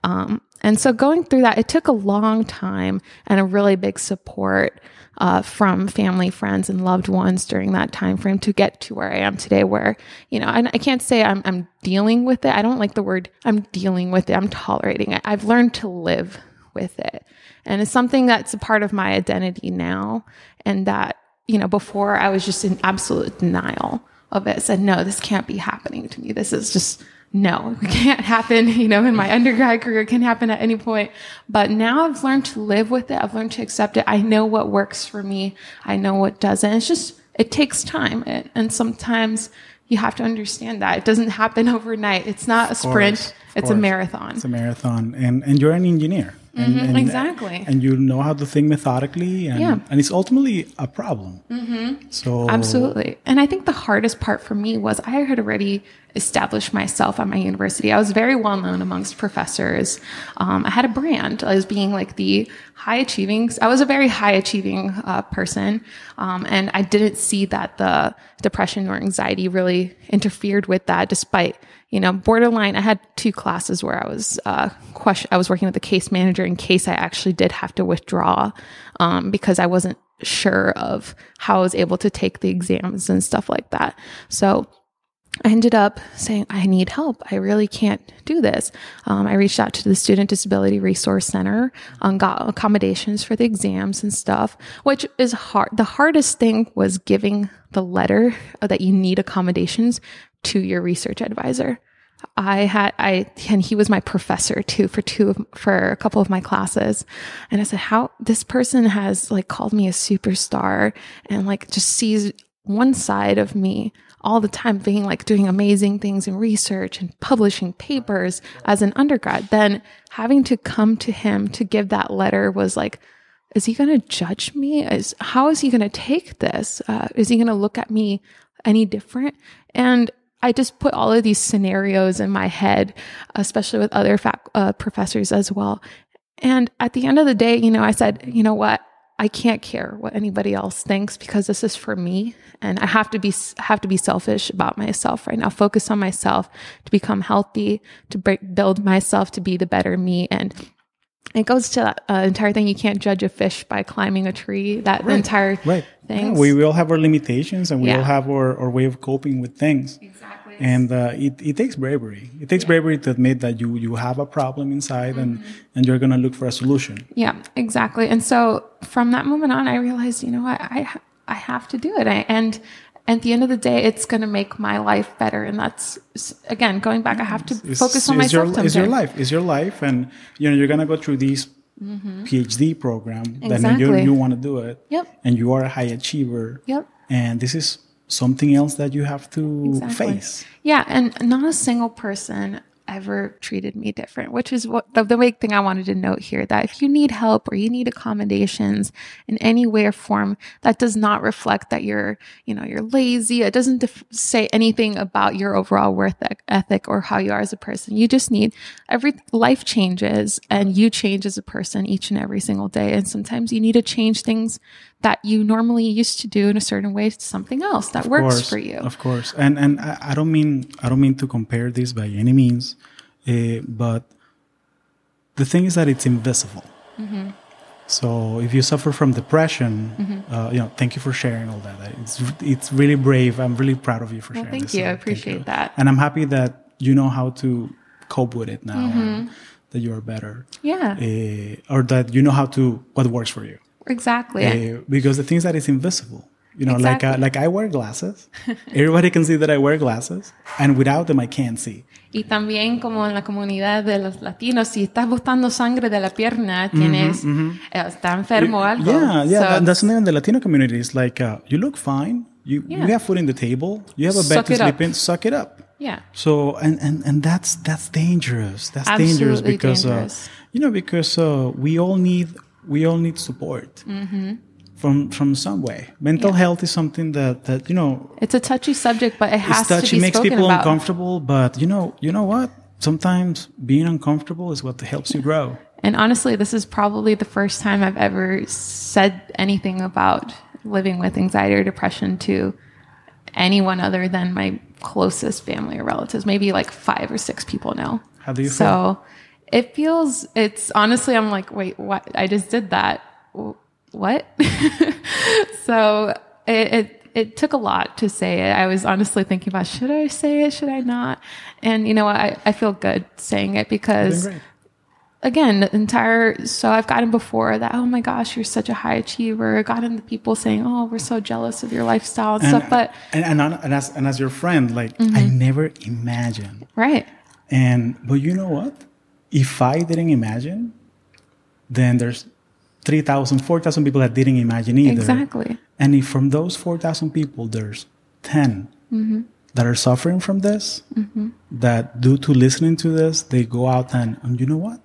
Um, and so going through that, it took a long time and a really big support uh, from family, friends, and loved ones during that time frame to get to where I am today. Where you know, and I can't say I'm, I'm dealing with it. I don't like the word I'm dealing with it. I'm tolerating it. I've learned to live with it. And it's something that's a part of my identity now. And that, you know, before I was just in absolute denial of it, said, no, this can't be happening to me. This is just, no, it can't happen. You know, in my undergrad career, it can happen at any point. But now I've learned to live with it. I've learned to accept it. I know what works for me. I know what doesn't. It's just, it takes time. and sometimes you have to understand that it doesn't happen overnight. It's not a sprint. Course, it's course. a marathon. It's a marathon. And, and you're an engineer. And, mm-hmm, and, exactly. And you know how to think methodically, and, yeah. and it's ultimately a problem. Mm-hmm. So absolutely. And I think the hardest part for me was I had already established myself at my university. I was very well known amongst professors. Um, I had a brand as being like the high achieving. I was a very high achieving uh, person, um, and I didn't see that the depression or anxiety really interfered with that, despite you know, borderline. I had two classes where I was uh, question. I was working with the case manager in case I actually did have to withdraw um, because I wasn't sure of how I was able to take the exams and stuff like that. So I ended up saying, I need help. I really can't do this. Um, I reached out to the Student Disability Resource Center, um, got accommodations for the exams and stuff, which is hard. The hardest thing was giving the letter that you need accommodations to your research advisor. I had I and he was my professor too for two of, for a couple of my classes, and I said, "How this person has like called me a superstar and like just sees one side of me all the time, being like doing amazing things in research and publishing papers as an undergrad. Then having to come to him to give that letter was like." Is he going to judge me? Is how is he going to take this? Uh, is he going to look at me any different? And I just put all of these scenarios in my head, especially with other fac- uh, professors as well. And at the end of the day, you know, I said, you know what? I can't care what anybody else thinks because this is for me and I have to be have to be selfish about myself right now. Focus on myself to become healthy, to break, build myself to be the better me and it goes to that uh, entire thing. You can't judge a fish by climbing a tree. That right. entire right. thing. Yeah, we, we all have our limitations and we yeah. all have our, our way of coping with things. Exactly. And uh, it, it takes bravery. It takes yeah. bravery to admit that you, you have a problem inside mm-hmm. and, and you're going to look for a solution. Yeah, exactly. And so from that moment on, I realized, you know what, I, I have to do it. I, and at the end of the day, it's going to make my life better. And that's again going back. I have to it's, focus on myself. Your, it's your life. Is your life, and you know you're going to go through these mm-hmm. PhD program. Exactly. That you you want to do it. Yep. And you are a high achiever. Yep. And this is something else that you have to exactly. face. Yeah, and not a single person ever treated me different, which is what the, the big thing I wanted to note here that if you need help or you need accommodations in any way or form, that does not reflect that you're, you know, you're lazy. It doesn't def- say anything about your overall worth ethic or how you are as a person. You just need every life changes and you change as a person each and every single day. And sometimes you need to change things that you normally used to do in a certain way to something else that of works course, for you. Of course. And, and I, don't mean, I don't mean to compare this by any means. Uh, but the thing is that it's invisible. Mm-hmm. So if you suffer from depression, mm-hmm. uh, you know, thank you for sharing all that. It's it's really brave. I'm really proud of you for well, sharing. Thank this. you. I appreciate you. that. And I'm happy that you know how to cope with it now, mm-hmm. that you are better. Yeah. Uh, or that you know how to what works for you. Exactly. Uh, because the things that is invisible. You know, exactly. like uh, like I wear glasses. Everybody can see that I wear glasses, and without them, I can't see. Y también como en la comunidad de los latinos, si estás botando sangre de la pierna, tienes, mm -hmm, mm -hmm. está enfermo o algo. Yeah, yeah, so, that's something in the Latino community. It's like, uh, you look fine, you, yeah. you have food in the table, you have a bed suck to sleep up. in, suck it up. Yeah. So and and and that's that's dangerous. That's dangerous because dangerous. Uh, you know because uh, we all need we all need support from from some way. Mental Yeah. health is something that that you know It's a touchy subject, but it has to be. it's touchy, to be makes people about. uncomfortable. But you know you know what? Sometimes being uncomfortable is what helps you grow. And honestly, this is probably the first time I've ever said anything about living with anxiety or depression to anyone other than my closest family or relatives. Maybe like five or six people know. How do you so feel? It feels, it's honestly, I'm like, wait, what? I just did that. What? so it, it, it took a lot to say it. I was honestly thinking about, should I say it? Should I not? And you know what? I, I feel good saying it because again, the entire so I've gotten before that, oh my gosh, you're such a high achiever. I gotten the people saying, Oh, we're so jealous of your lifestyle and, stuff. But and and, and as and as your friend, like I Mm-hmm. never imagined. right. And but you know what? If I didn't imagine, then there's 3,000, 4,000 people that didn't imagine either. Exactly. And if from those 4,000 people, there's 10 Mm-hmm. that are suffering from this, that due to listening to this, they go out and, and you know what?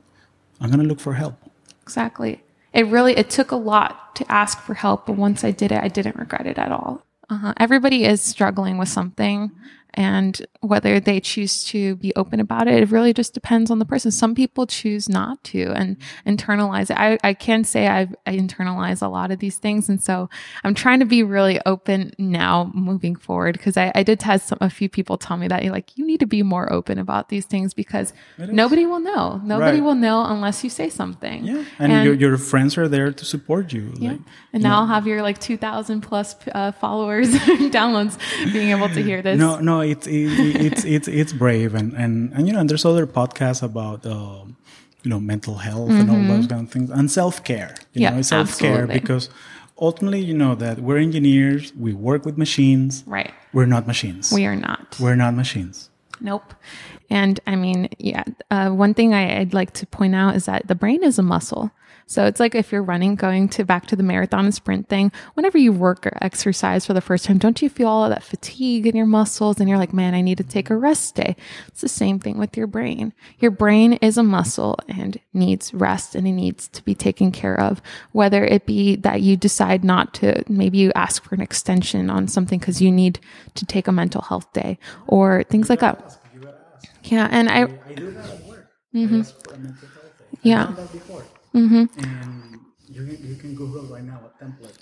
I'm going to look for help. Exactly. It really it took a lot to ask for help, but once I did it, I didn't regret it at all. Uh-huh. Everybody is struggling with something, and whether they choose to be open about it, it really just depends on the person. Some people choose not to and internalize it. I, I can say I've I internalize a lot of these things, and so I'm trying to be really open now moving forward because I, I did have some, a few people tell me that you're like you need to be more open about these things because nobody will know. Nobody Right. will know unless you say something. Yeah. And, your, your friends are there to support you. Yeah. Like, And now I'll have your like 2,000 plus uh, followers, downloads, being able to hear this. No, no, it's it, it's it's it's brave, and and and you know, and there's other podcasts about um, you know mental health and all those kind of things, and self care. You Mm-hmm. Yeah, know, self care because ultimately, you know, that we're engineers, we work with machines. Right. We're not machines. We are not. We're not machines. Nope. And I mean, yeah, uh, one thing I, I'd like to point out is that the brain is a muscle. So it's like if you're running, going to back to the marathon and sprint thing, whenever you work or exercise for the first time, don't you feel all of that fatigue in your muscles? And you're like, man, I need to take a rest day. It's the same thing with your brain. Your brain is a muscle and needs rest and it needs to be taken care of. Whether it be that you decide not to, maybe you ask for an extension on something because you need to take a mental health day or things like that. Yeah, and I I do that at work. Mm-hmm. I ask for a mental health day. I've Yeah. Done that before. Mm-hmm. And you can, you can Google right now a template.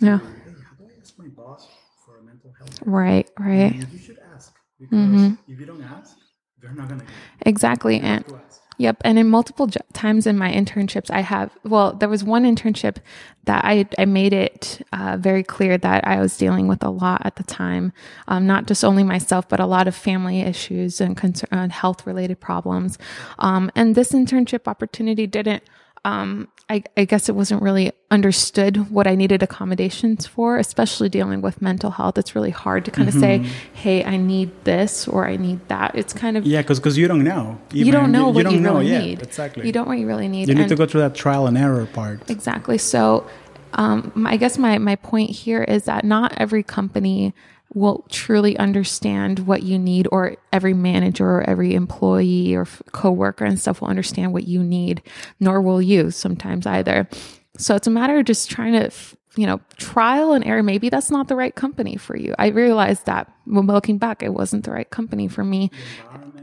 yeah, Hey, how do I ask my boss for a mental health right, right, And you should ask because Mm-hmm. if you don't ask, they're not gonna exactly, and yep, and in multiple j- times in my internships, I have. Well, there was one internship that I I made it uh, very clear that I was dealing with a lot at the time, um, not just only myself, but a lot of family issues and concern, uh, health related problems, um, and this internship opportunity didn't. Um, I, I guess it wasn't really understood what I needed accommodations for, especially dealing with mental health. It's really hard to kind of say, "Hey, I need this" or "I need that." It's kind of Yeah, because you don't know. you don't know what don't you know really yet. need. Exactly. You don't what you really need. You need And- to go through that trial and error part. Exactly. So, um, I guess my, my point here is that not every company will truly understand what you need, or every manager or every employee or coworker and stuff will understand what you need, nor will you sometimes either. So it's a matter of just trying to, you know, trial and error. Maybe that's not the right company for you. I realized that when looking back, it wasn't the right company for me.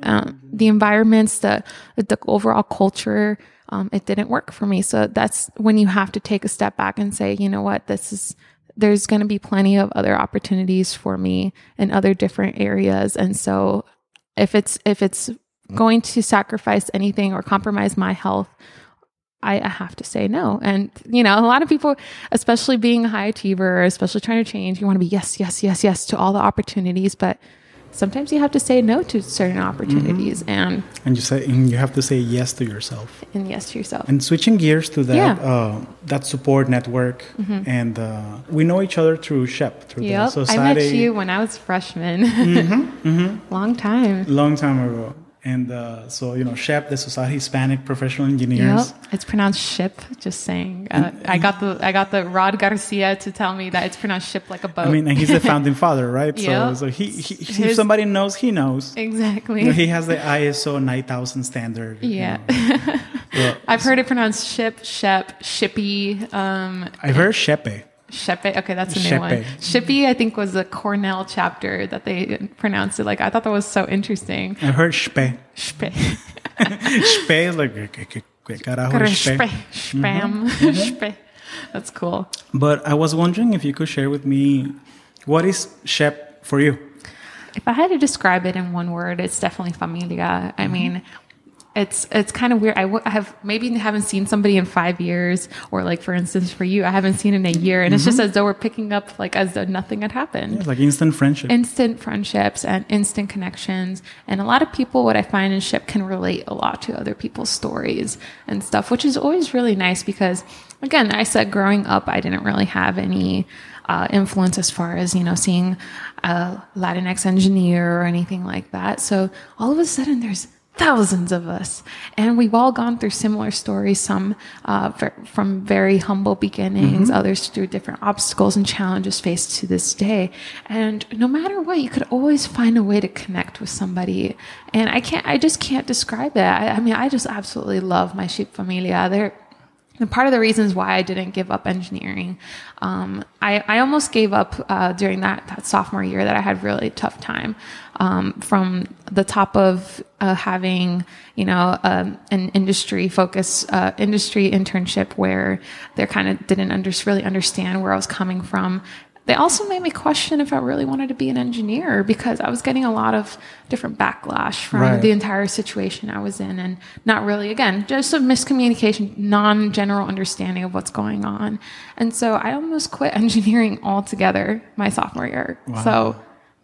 Um, the environments, the the overall culture, um, it didn't work for me. So that's when you have to take a step back and say, you know what, this is there's going to be plenty of other opportunities for me in other different areas, and so if it's if it's going to sacrifice anything or compromise my health. I, have to say no. And, you know, a lot of people, especially being a high achiever, especially trying to change, you want to be yes, yes, yes, yes to all the opportunities. But sometimes you have to say no to certain opportunities and, And you say, and you have to say yes to yourself. and yes to yourself. And switching gears to that, Yeah. Mm-hmm. uh, that support network, and uh, we know each other through SHEP, through the Yep. I met you when I was freshman. Long time. long time ago. And uh, so, you know, SHEP, the Society of Hispanic Professional Engineers. Yep. It's pronounced ship, just saying. Uh, I got the I got the Rod Garcia to tell me that it's pronounced ship like a boat. I mean, and he's the founding father, right? Yep. So, so he, he, he if somebody knows, he knows. exactly. You know, he has the ISO 9000 standard. you yeah. know. Well, I've heard it pronounced ship, shep, shippy, um, I've heard SHEPE. Shepe. Okay, that's a new Shepe. one. Shippy, I think, was a Cornell chapter that they pronounced it like. I thought that was so interesting. I've heard SHPE. Shpe. SHPE is like, ¿qué, qué, qué carajo SHPE? Mm-hmm. Spam. Mm-hmm. Shpe. That's cool. But I was wondering if you could share with me what is SHEP for you? If I had to describe it in one word, it's definitely familia. I mm-hmm. mean, it's it's kind of weird. I, w- I have maybe haven't seen somebody in five years, or like for instance for you, I haven't seen in a year, and it's just as though we're picking up like as though nothing had happened. It's like instant friendship. Instant friendships and instant connections, and a lot of people, what I find in ship, can relate a lot to other people's stories and stuff, which is always really nice because, again, I said growing up, I didn't really have any uh, influence as far as you know seeing a Latinx engineer or anything like that. So all of a sudden, there's thousands of us. And we've all gone through similar stories some uh, from very humble beginnings others through different obstacles and challenges faced to this day. And no matter what you could always find a way to connect with somebody. And i can't i just can't describe it. I, I mean i just absolutely love my sheep familia. They're and part of the reasons why I didn't give up engineering, um, I, I almost gave up uh, during that, that sophomore year that I had really tough time. Um, from the top of uh, having, you know, um, an industry focus, uh, industry internship where they kind of didn't under, really understand where I was coming from. They also made me question if I really wanted to be an engineer because I was getting a lot of different backlash from Right. the entire situation I was in and not really, again, just a miscommunication, non general understanding of what's going on. And so I almost quit engineering altogether my sophomore year. So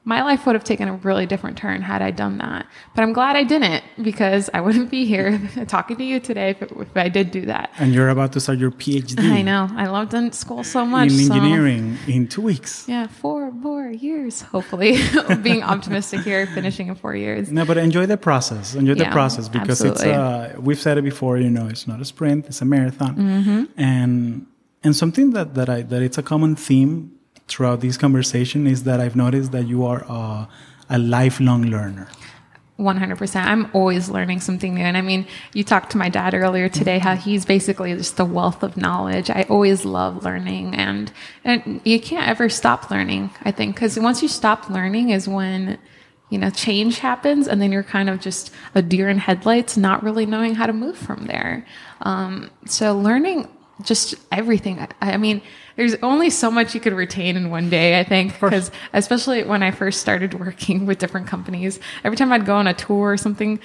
my life would have taken a really different turn had I done that. But I'm glad I didn't because I wouldn't be here talking to you today if, it, if I did do that. and you're about to start your PhD I know. I loved in school so much. in so- engineering in two weeks. yeah, four more years, hopefully. Being optimistic here, finishing in four years. No, but enjoy the process. Enjoy the process because it's uh, we've said it before. You know, it's not a sprint; it's a marathon. Mm-hmm. And and something that that I that it's a common theme throughout this conversation is that I've noticed that you are uh, a lifelong learner. 100%. I'm always learning something new. And I mean, you talked to my dad earlier today, how he's basically just a wealth of knowledge. I always love learning and, and you can't ever stop learning, I think, because once you stop learning is when, you know, change happens and then you're kind of just a deer in headlights, not really knowing how to move from there. Um, so learning just everything. I, I mean, there's only so much you could retain in one day, I think, because especially when I first started working with different companies, every time I'd go on a tour or something,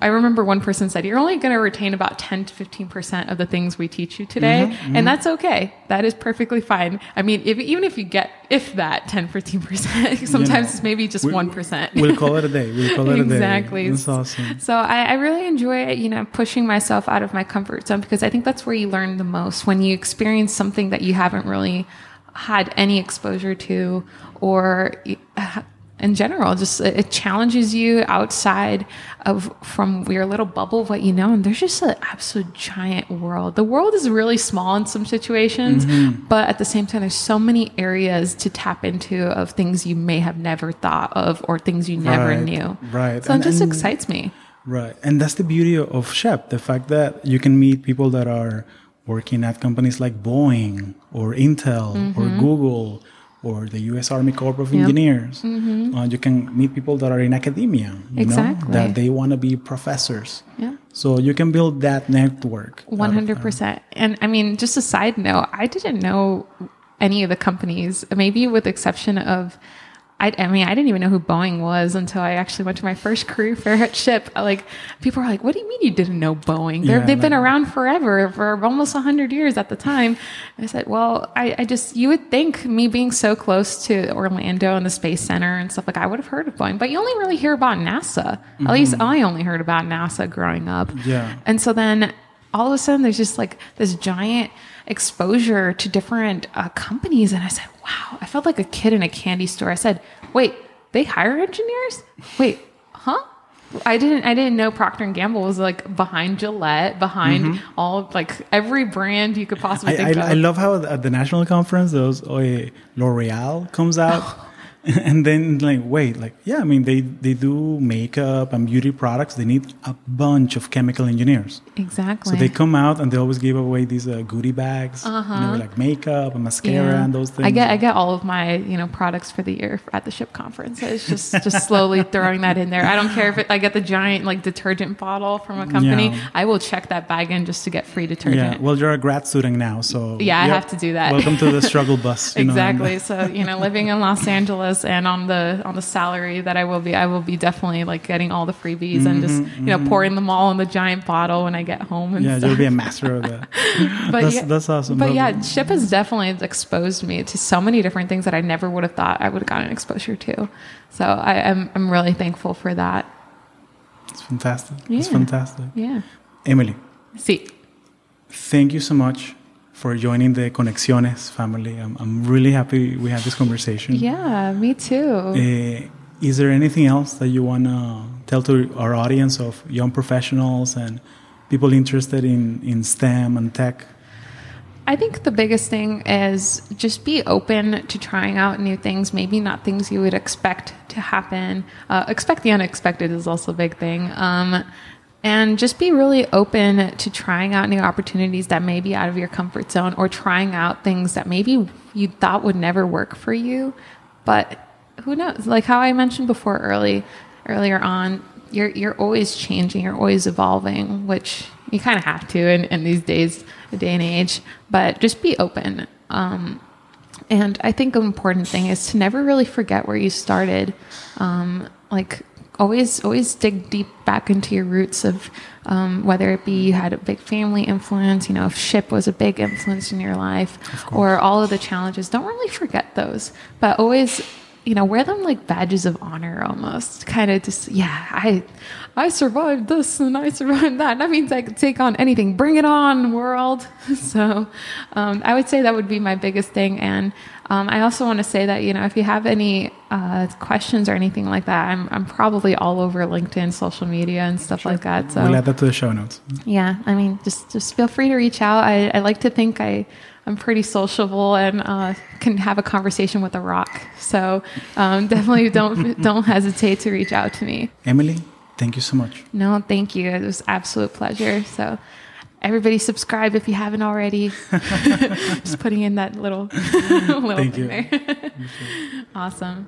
I remember one person said, You're only going to retain about 10 to 15% of the things we teach you today. And that's okay. That is perfectly fine. I mean, if, even if you get, if that 10, 15%, sometimes it's maybe just We- 1%. We'll call it a day. We'll call it a day. exactly. That's awesome. So I, I really enjoy, you know, pushing myself out of my comfort zone because I think that's where you learn the most when you experience something that you haven't really had any exposure to, or uh, in general, just it challenges you outside of from your little bubble of what you know. And there's just an absolute giant world. The world is really small in some situations, mm-hmm. but at the same time, there's so many areas to tap into of things you may have never thought of or things you never Right, knew. right. So And- it just and- excites me. Right. And that's the beauty of SHPE, the fact that you can meet people that are working at companies like Boeing or Intel or mm-hmm. Google or the US Army Corps of Engineers. Uh, you can meet people that are in academia, you Exactly. know, that they want to be professors. Yeah. So you can build that network. of One hundred percent. And I mean, just a side note, I didn't know any of the companies, maybe with the exception of. I, I mean, I didn't even know who Boeing was until I actually went to my first career fair at SHPE. Like, people are like, "What do you mean you didn't know Boeing? Yeah, they've been around forever, for almost hundred years at the time." I said, "Well, I, I just you would think me being so close to Orlando and the Space Center and stuff like, I would have heard of Boeing, but you only really hear about NASA. At least mm-hmm. I only heard about NASA growing up. Yeah. And so then all of a sudden there's just like this giant exposure to different uh, companies. And I said, wow, I felt like a kid in a candy store. I said, wait, they hire engineers? Wait, huh? I didn't I didn't know Procter and Gamble was like behind Gillette, behind mm-hmm. all like every brand you could possibly I, think I, of. I love how at the national conference those oh, L'Oreal comes out. and then like wait like yeah i mean they they do makeup and beauty products. They need a bunch of chemical engineers. Exactly so they come out and they always give away these uh, goodie bags uh-huh. you know like makeup and mascara yeah. and those things i get i get all of my you know products for the year at the SHPE conference it's just just slowly throwing that in there. I don't care if it, i get the giant like detergent bottle from a company. Yeah. i will check that bag in just to get free detergent. Yeah. Well you're a grad student now so yeah i have to do that. welcome to the struggle bus exactly know, so you know living in los angeles and on the on the salary that I will be, I will be definitely like getting all the freebies mm-hmm, and just you know mm-hmm. pouring them all in the giant bottle when I get home. And yeah, stuff. you'll be a master of that. but that's, yeah, that's awesome. But yeah, SHPE has definitely exposed me to so many different things that I never would have thought I would have gotten exposure to. So I am I'm really thankful for that. It's fantastic. Yeah. It's fantastic. Yeah. Emily. See. Thank you so much for joining the Conexiones family. I'm, I'm really happy we had this conversation. Yeah, me too. Uh, is there anything else that you want to tell to our audience of young professionals and people interested in, in STEM and tech? I think the biggest thing is just be open to trying out new things, maybe not things you would expect to happen. Uh, expect the unexpected is also a big thing. Um, and just be really open to trying out new opportunities that may be out of your comfort zone or trying out things that maybe you thought would never work for you. But who knows? Like how i mentioned before early earlier on you're you're always changing you're always evolving which you kind of have to in, in these days day and age but just be open. Um, and i think an important thing is to never really forget where you started. Um, like always always dig deep back into your roots of um, whether it be you had a big family influence you know if SHPE was a big influence in your life or all of the challenges. Don't really forget those but always you know wear them like badges of honor almost kind of just yeah i i survived this and i survived that. That means i could take on anything. Bring it on world. So um, i would say that would be my biggest thing. And um, I also want to say that you know if you have any uh, questions or anything like that, I'm I'm probably all over LinkedIn, social media, and stuff sure. like that. So we'll add that to the show notes. Yeah, I mean, just just feel free to reach out. I, I like to think I I'm pretty sociable and uh, can have a conversation with a rock. So um, definitely don't don't hesitate to reach out to me. Emily, thank you so much. No, thank you. It was absolute pleasure. So everybody subscribe if you haven't already. Just putting in that little, little Thank thing you. there. awesome.